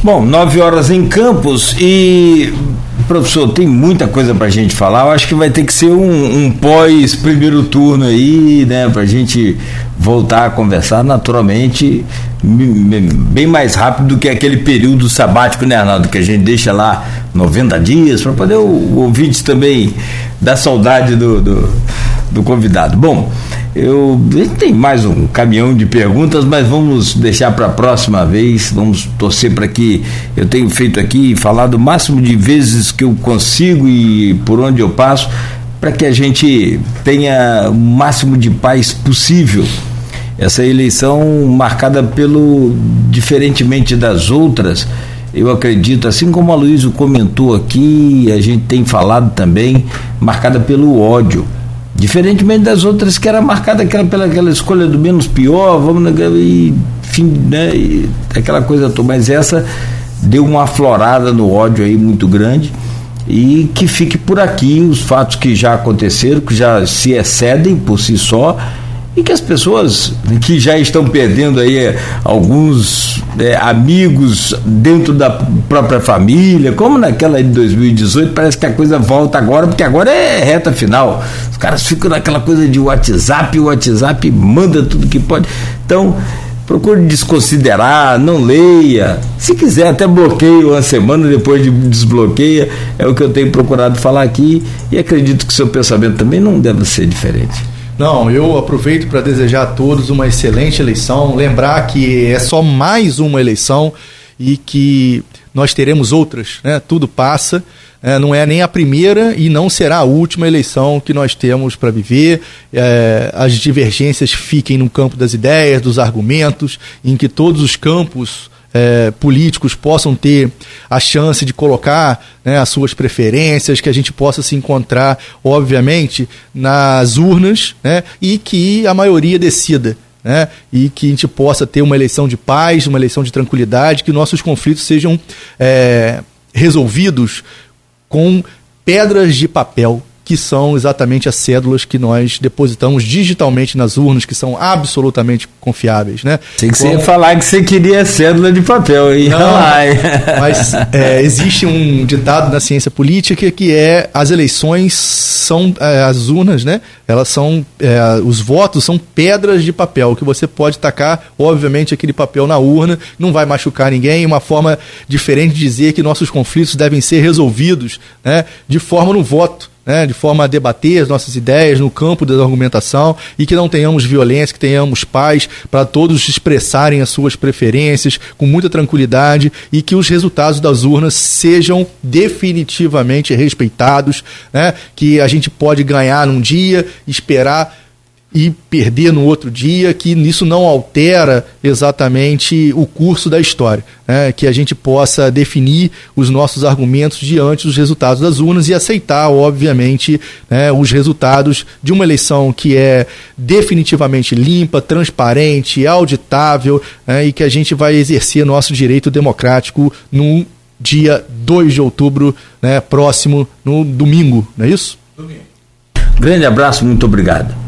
Bom, nove horas em Campos e professor, tem muita coisa para a gente falar. Eu acho que vai ter que ser um, um pós primeiro turno aí, né, para a gente voltar a conversar naturalmente bem mais rápido do que aquele período sabático, né, Arnaldo, que a gente deixa lá 90 dias para poder o, o ouvinte também dar saudade do, do, do convidado. Bom, eu tem mais um caminhão de perguntas, mas vamos deixar para a próxima vez. Vamos torcer para que eu tenha feito aqui falado o máximo de vezes que eu consigo e por onde eu passo, para que a gente tenha o máximo de paz possível. Essa eleição marcada pelo diferentemente das outras, eu acredito, assim como a Luísa comentou aqui, a gente tem falado também, marcada pelo ódio. Diferentemente das outras que era marcada aquela, pela aquela escolha do menos pior, vamos e fim, né, e aquela coisa toda, mas essa deu uma aflorada no ódio aí muito grande. E que fique por aqui os fatos que já aconteceram, que já se excedem por si só e que as pessoas que já estão perdendo aí eh, alguns é, amigos dentro da própria família, como naquela de 2018, parece que a coisa volta agora, porque agora é reta final. Os caras ficam naquela coisa de WhatsApp, o WhatsApp manda tudo que pode. Então, procure desconsiderar, não leia. Se quiser, até bloqueie uma semana depois de desbloqueia. É o que eu tenho procurado falar aqui e acredito que seu pensamento também não deve ser diferente. Não, eu aproveito para desejar a todos uma excelente eleição. Lembrar que é só mais uma eleição e que nós teremos outras, né? Tudo passa. É, não é nem a primeira e não será a última eleição que nós temos para viver. É, as divergências fiquem no campo das ideias, dos argumentos, em que todos os campos é, políticos possam ter a chance de colocar né, as suas preferências, que a gente possa se encontrar, obviamente, nas urnas né, e que a maioria decida. Né, e que a gente possa ter uma eleição de paz, uma eleição de tranquilidade, que nossos conflitos sejam é, resolvidos com pedras de papel que são exatamente as cédulas que nós depositamos digitalmente nas urnas, que são absolutamente confiáveis, né? Tem que Como... você falar que você queria cédula de papel aí. Não, mas é, existe um ditado na ciência política que é as eleições são é, as urnas, né? Elas são é, os votos são pedras de papel que você pode tacar, obviamente, aquele papel na urna, não vai machucar ninguém. Uma forma diferente de dizer que nossos conflitos devem ser resolvidos, né? De forma no voto né, de forma a debater as nossas ideias no campo da argumentação e que não tenhamos violência, que tenhamos paz para todos expressarem as suas preferências com muita tranquilidade e que os resultados das urnas sejam definitivamente respeitados, né, que a gente pode ganhar num dia, esperar e perder no outro dia, que isso não altera exatamente o curso da história. Né? Que a gente possa definir os nossos argumentos diante dos resultados das urnas e aceitar, obviamente, né, os resultados de uma eleição que é definitivamente limpa, transparente, auditável né, e que a gente vai exercer nosso direito democrático no dia 2 de outubro, né, próximo, no domingo, não é isso? Domingo. Grande abraço, muito obrigado.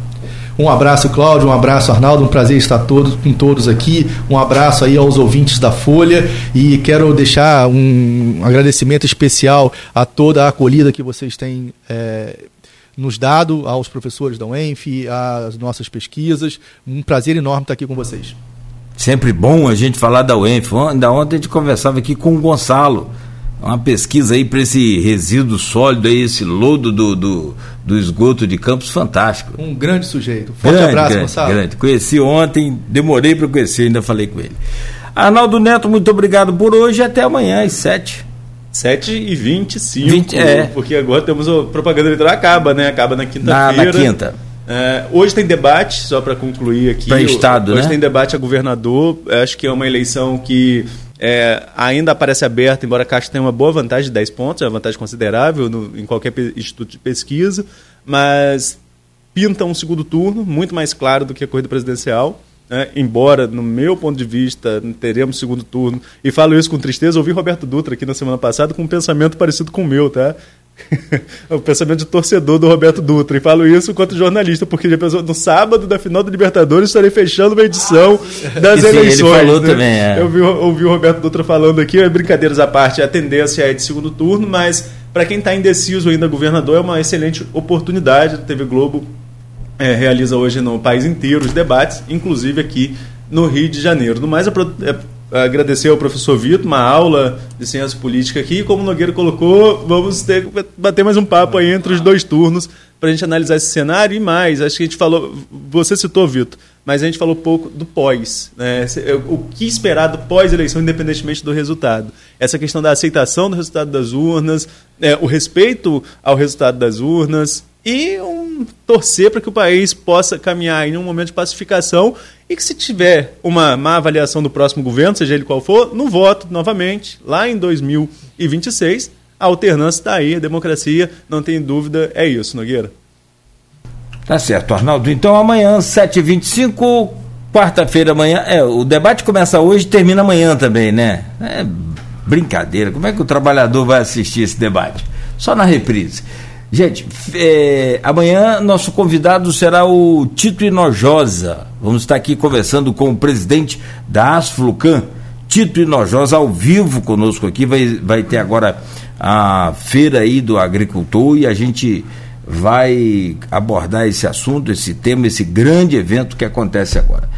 Um abraço, Cláudio, um abraço, Arnaldo, um prazer estar todos, com todos aqui. Um abraço aí aos ouvintes da Folha e quero deixar um agradecimento especial a toda a acolhida que vocês têm é, nos dado, aos professores da UENF, às nossas pesquisas. Um prazer enorme estar aqui com vocês. Sempre bom a gente falar da UENF. Ainda ontem a gente conversava aqui com o Gonçalo uma pesquisa aí para esse resíduo sólido aí, esse lodo do, do, do, esgoto de Campos fantástico. Um grande sujeito. Forte grande, abraço, grande, Gonçalo. Grande. Conheci ontem, demorei para conhecer, ainda falei com ele. Arnaldo Neto, muito obrigado por hoje até amanhã às 7. 7 e 25, 20, é. porque agora temos a propaganda eleitoral acaba, né? Acaba na quinta-feira. Na, na quinta. É, hoje tem debate, só para concluir aqui. Para Estado, hoje né? tem debate a governador. Acho que é uma eleição que é, ainda aparece aberta, embora a Caixa tenha uma boa vantagem de 10 pontos, é uma vantagem considerável no, em qualquer instituto de pesquisa, mas pinta um segundo turno muito mais claro do que a corrida presidencial. Né? embora, no meu ponto de vista, teremos segundo turno, e falo isso com tristeza, ouvi Roberto Dutra aqui na semana passada com um pensamento parecido com o meu, tá? o pensamento de torcedor do Roberto Dutra. E falo isso enquanto jornalista, porque já pensou, no sábado da final da Libertadores estarei fechando uma edição das eleições. Ele falou né? também, é. Eu ouvi, ouvi o Roberto Dutra falando aqui, brincadeiras à parte, a tendência é de segundo turno, mas para quem está indeciso ainda, governador, é uma excelente oportunidade. A TV Globo é, realiza hoje no país inteiro os debates, inclusive aqui no Rio de Janeiro. No mais, a, é, agradecer ao professor Vitor, uma aula de ciência política aqui. Como o Nogueira colocou, vamos ter bater mais um papo aí entre os dois turnos para a gente analisar esse cenário e mais. Acho que a gente falou, você citou, Vitor, mas a gente falou pouco do pós. Né? O que esperar do pós-eleição, independentemente do resultado. Essa questão da aceitação do resultado das urnas, é, o respeito ao resultado das urnas, e um, torcer para que o país possa caminhar em um momento de pacificação e que se tiver uma má avaliação do próximo governo, seja ele qual for, no voto novamente, lá em 2026, a alternância está aí, a democracia, não tem dúvida, é isso, Nogueira. Tá certo, Arnaldo. Então amanhã, 7h25, quarta-feira amanhã, é, o debate começa hoje e termina amanhã também, né? É brincadeira, como é que o trabalhador vai assistir esse debate? Só na reprise. Gente, é, amanhã nosso convidado será o Tito Inojosa. Vamos estar aqui conversando com o presidente da Asflucan, Tito Inojosa, ao vivo conosco aqui. Vai, vai ter agora a feira aí do agricultor e a gente vai abordar esse assunto, esse tema, esse grande evento que acontece agora.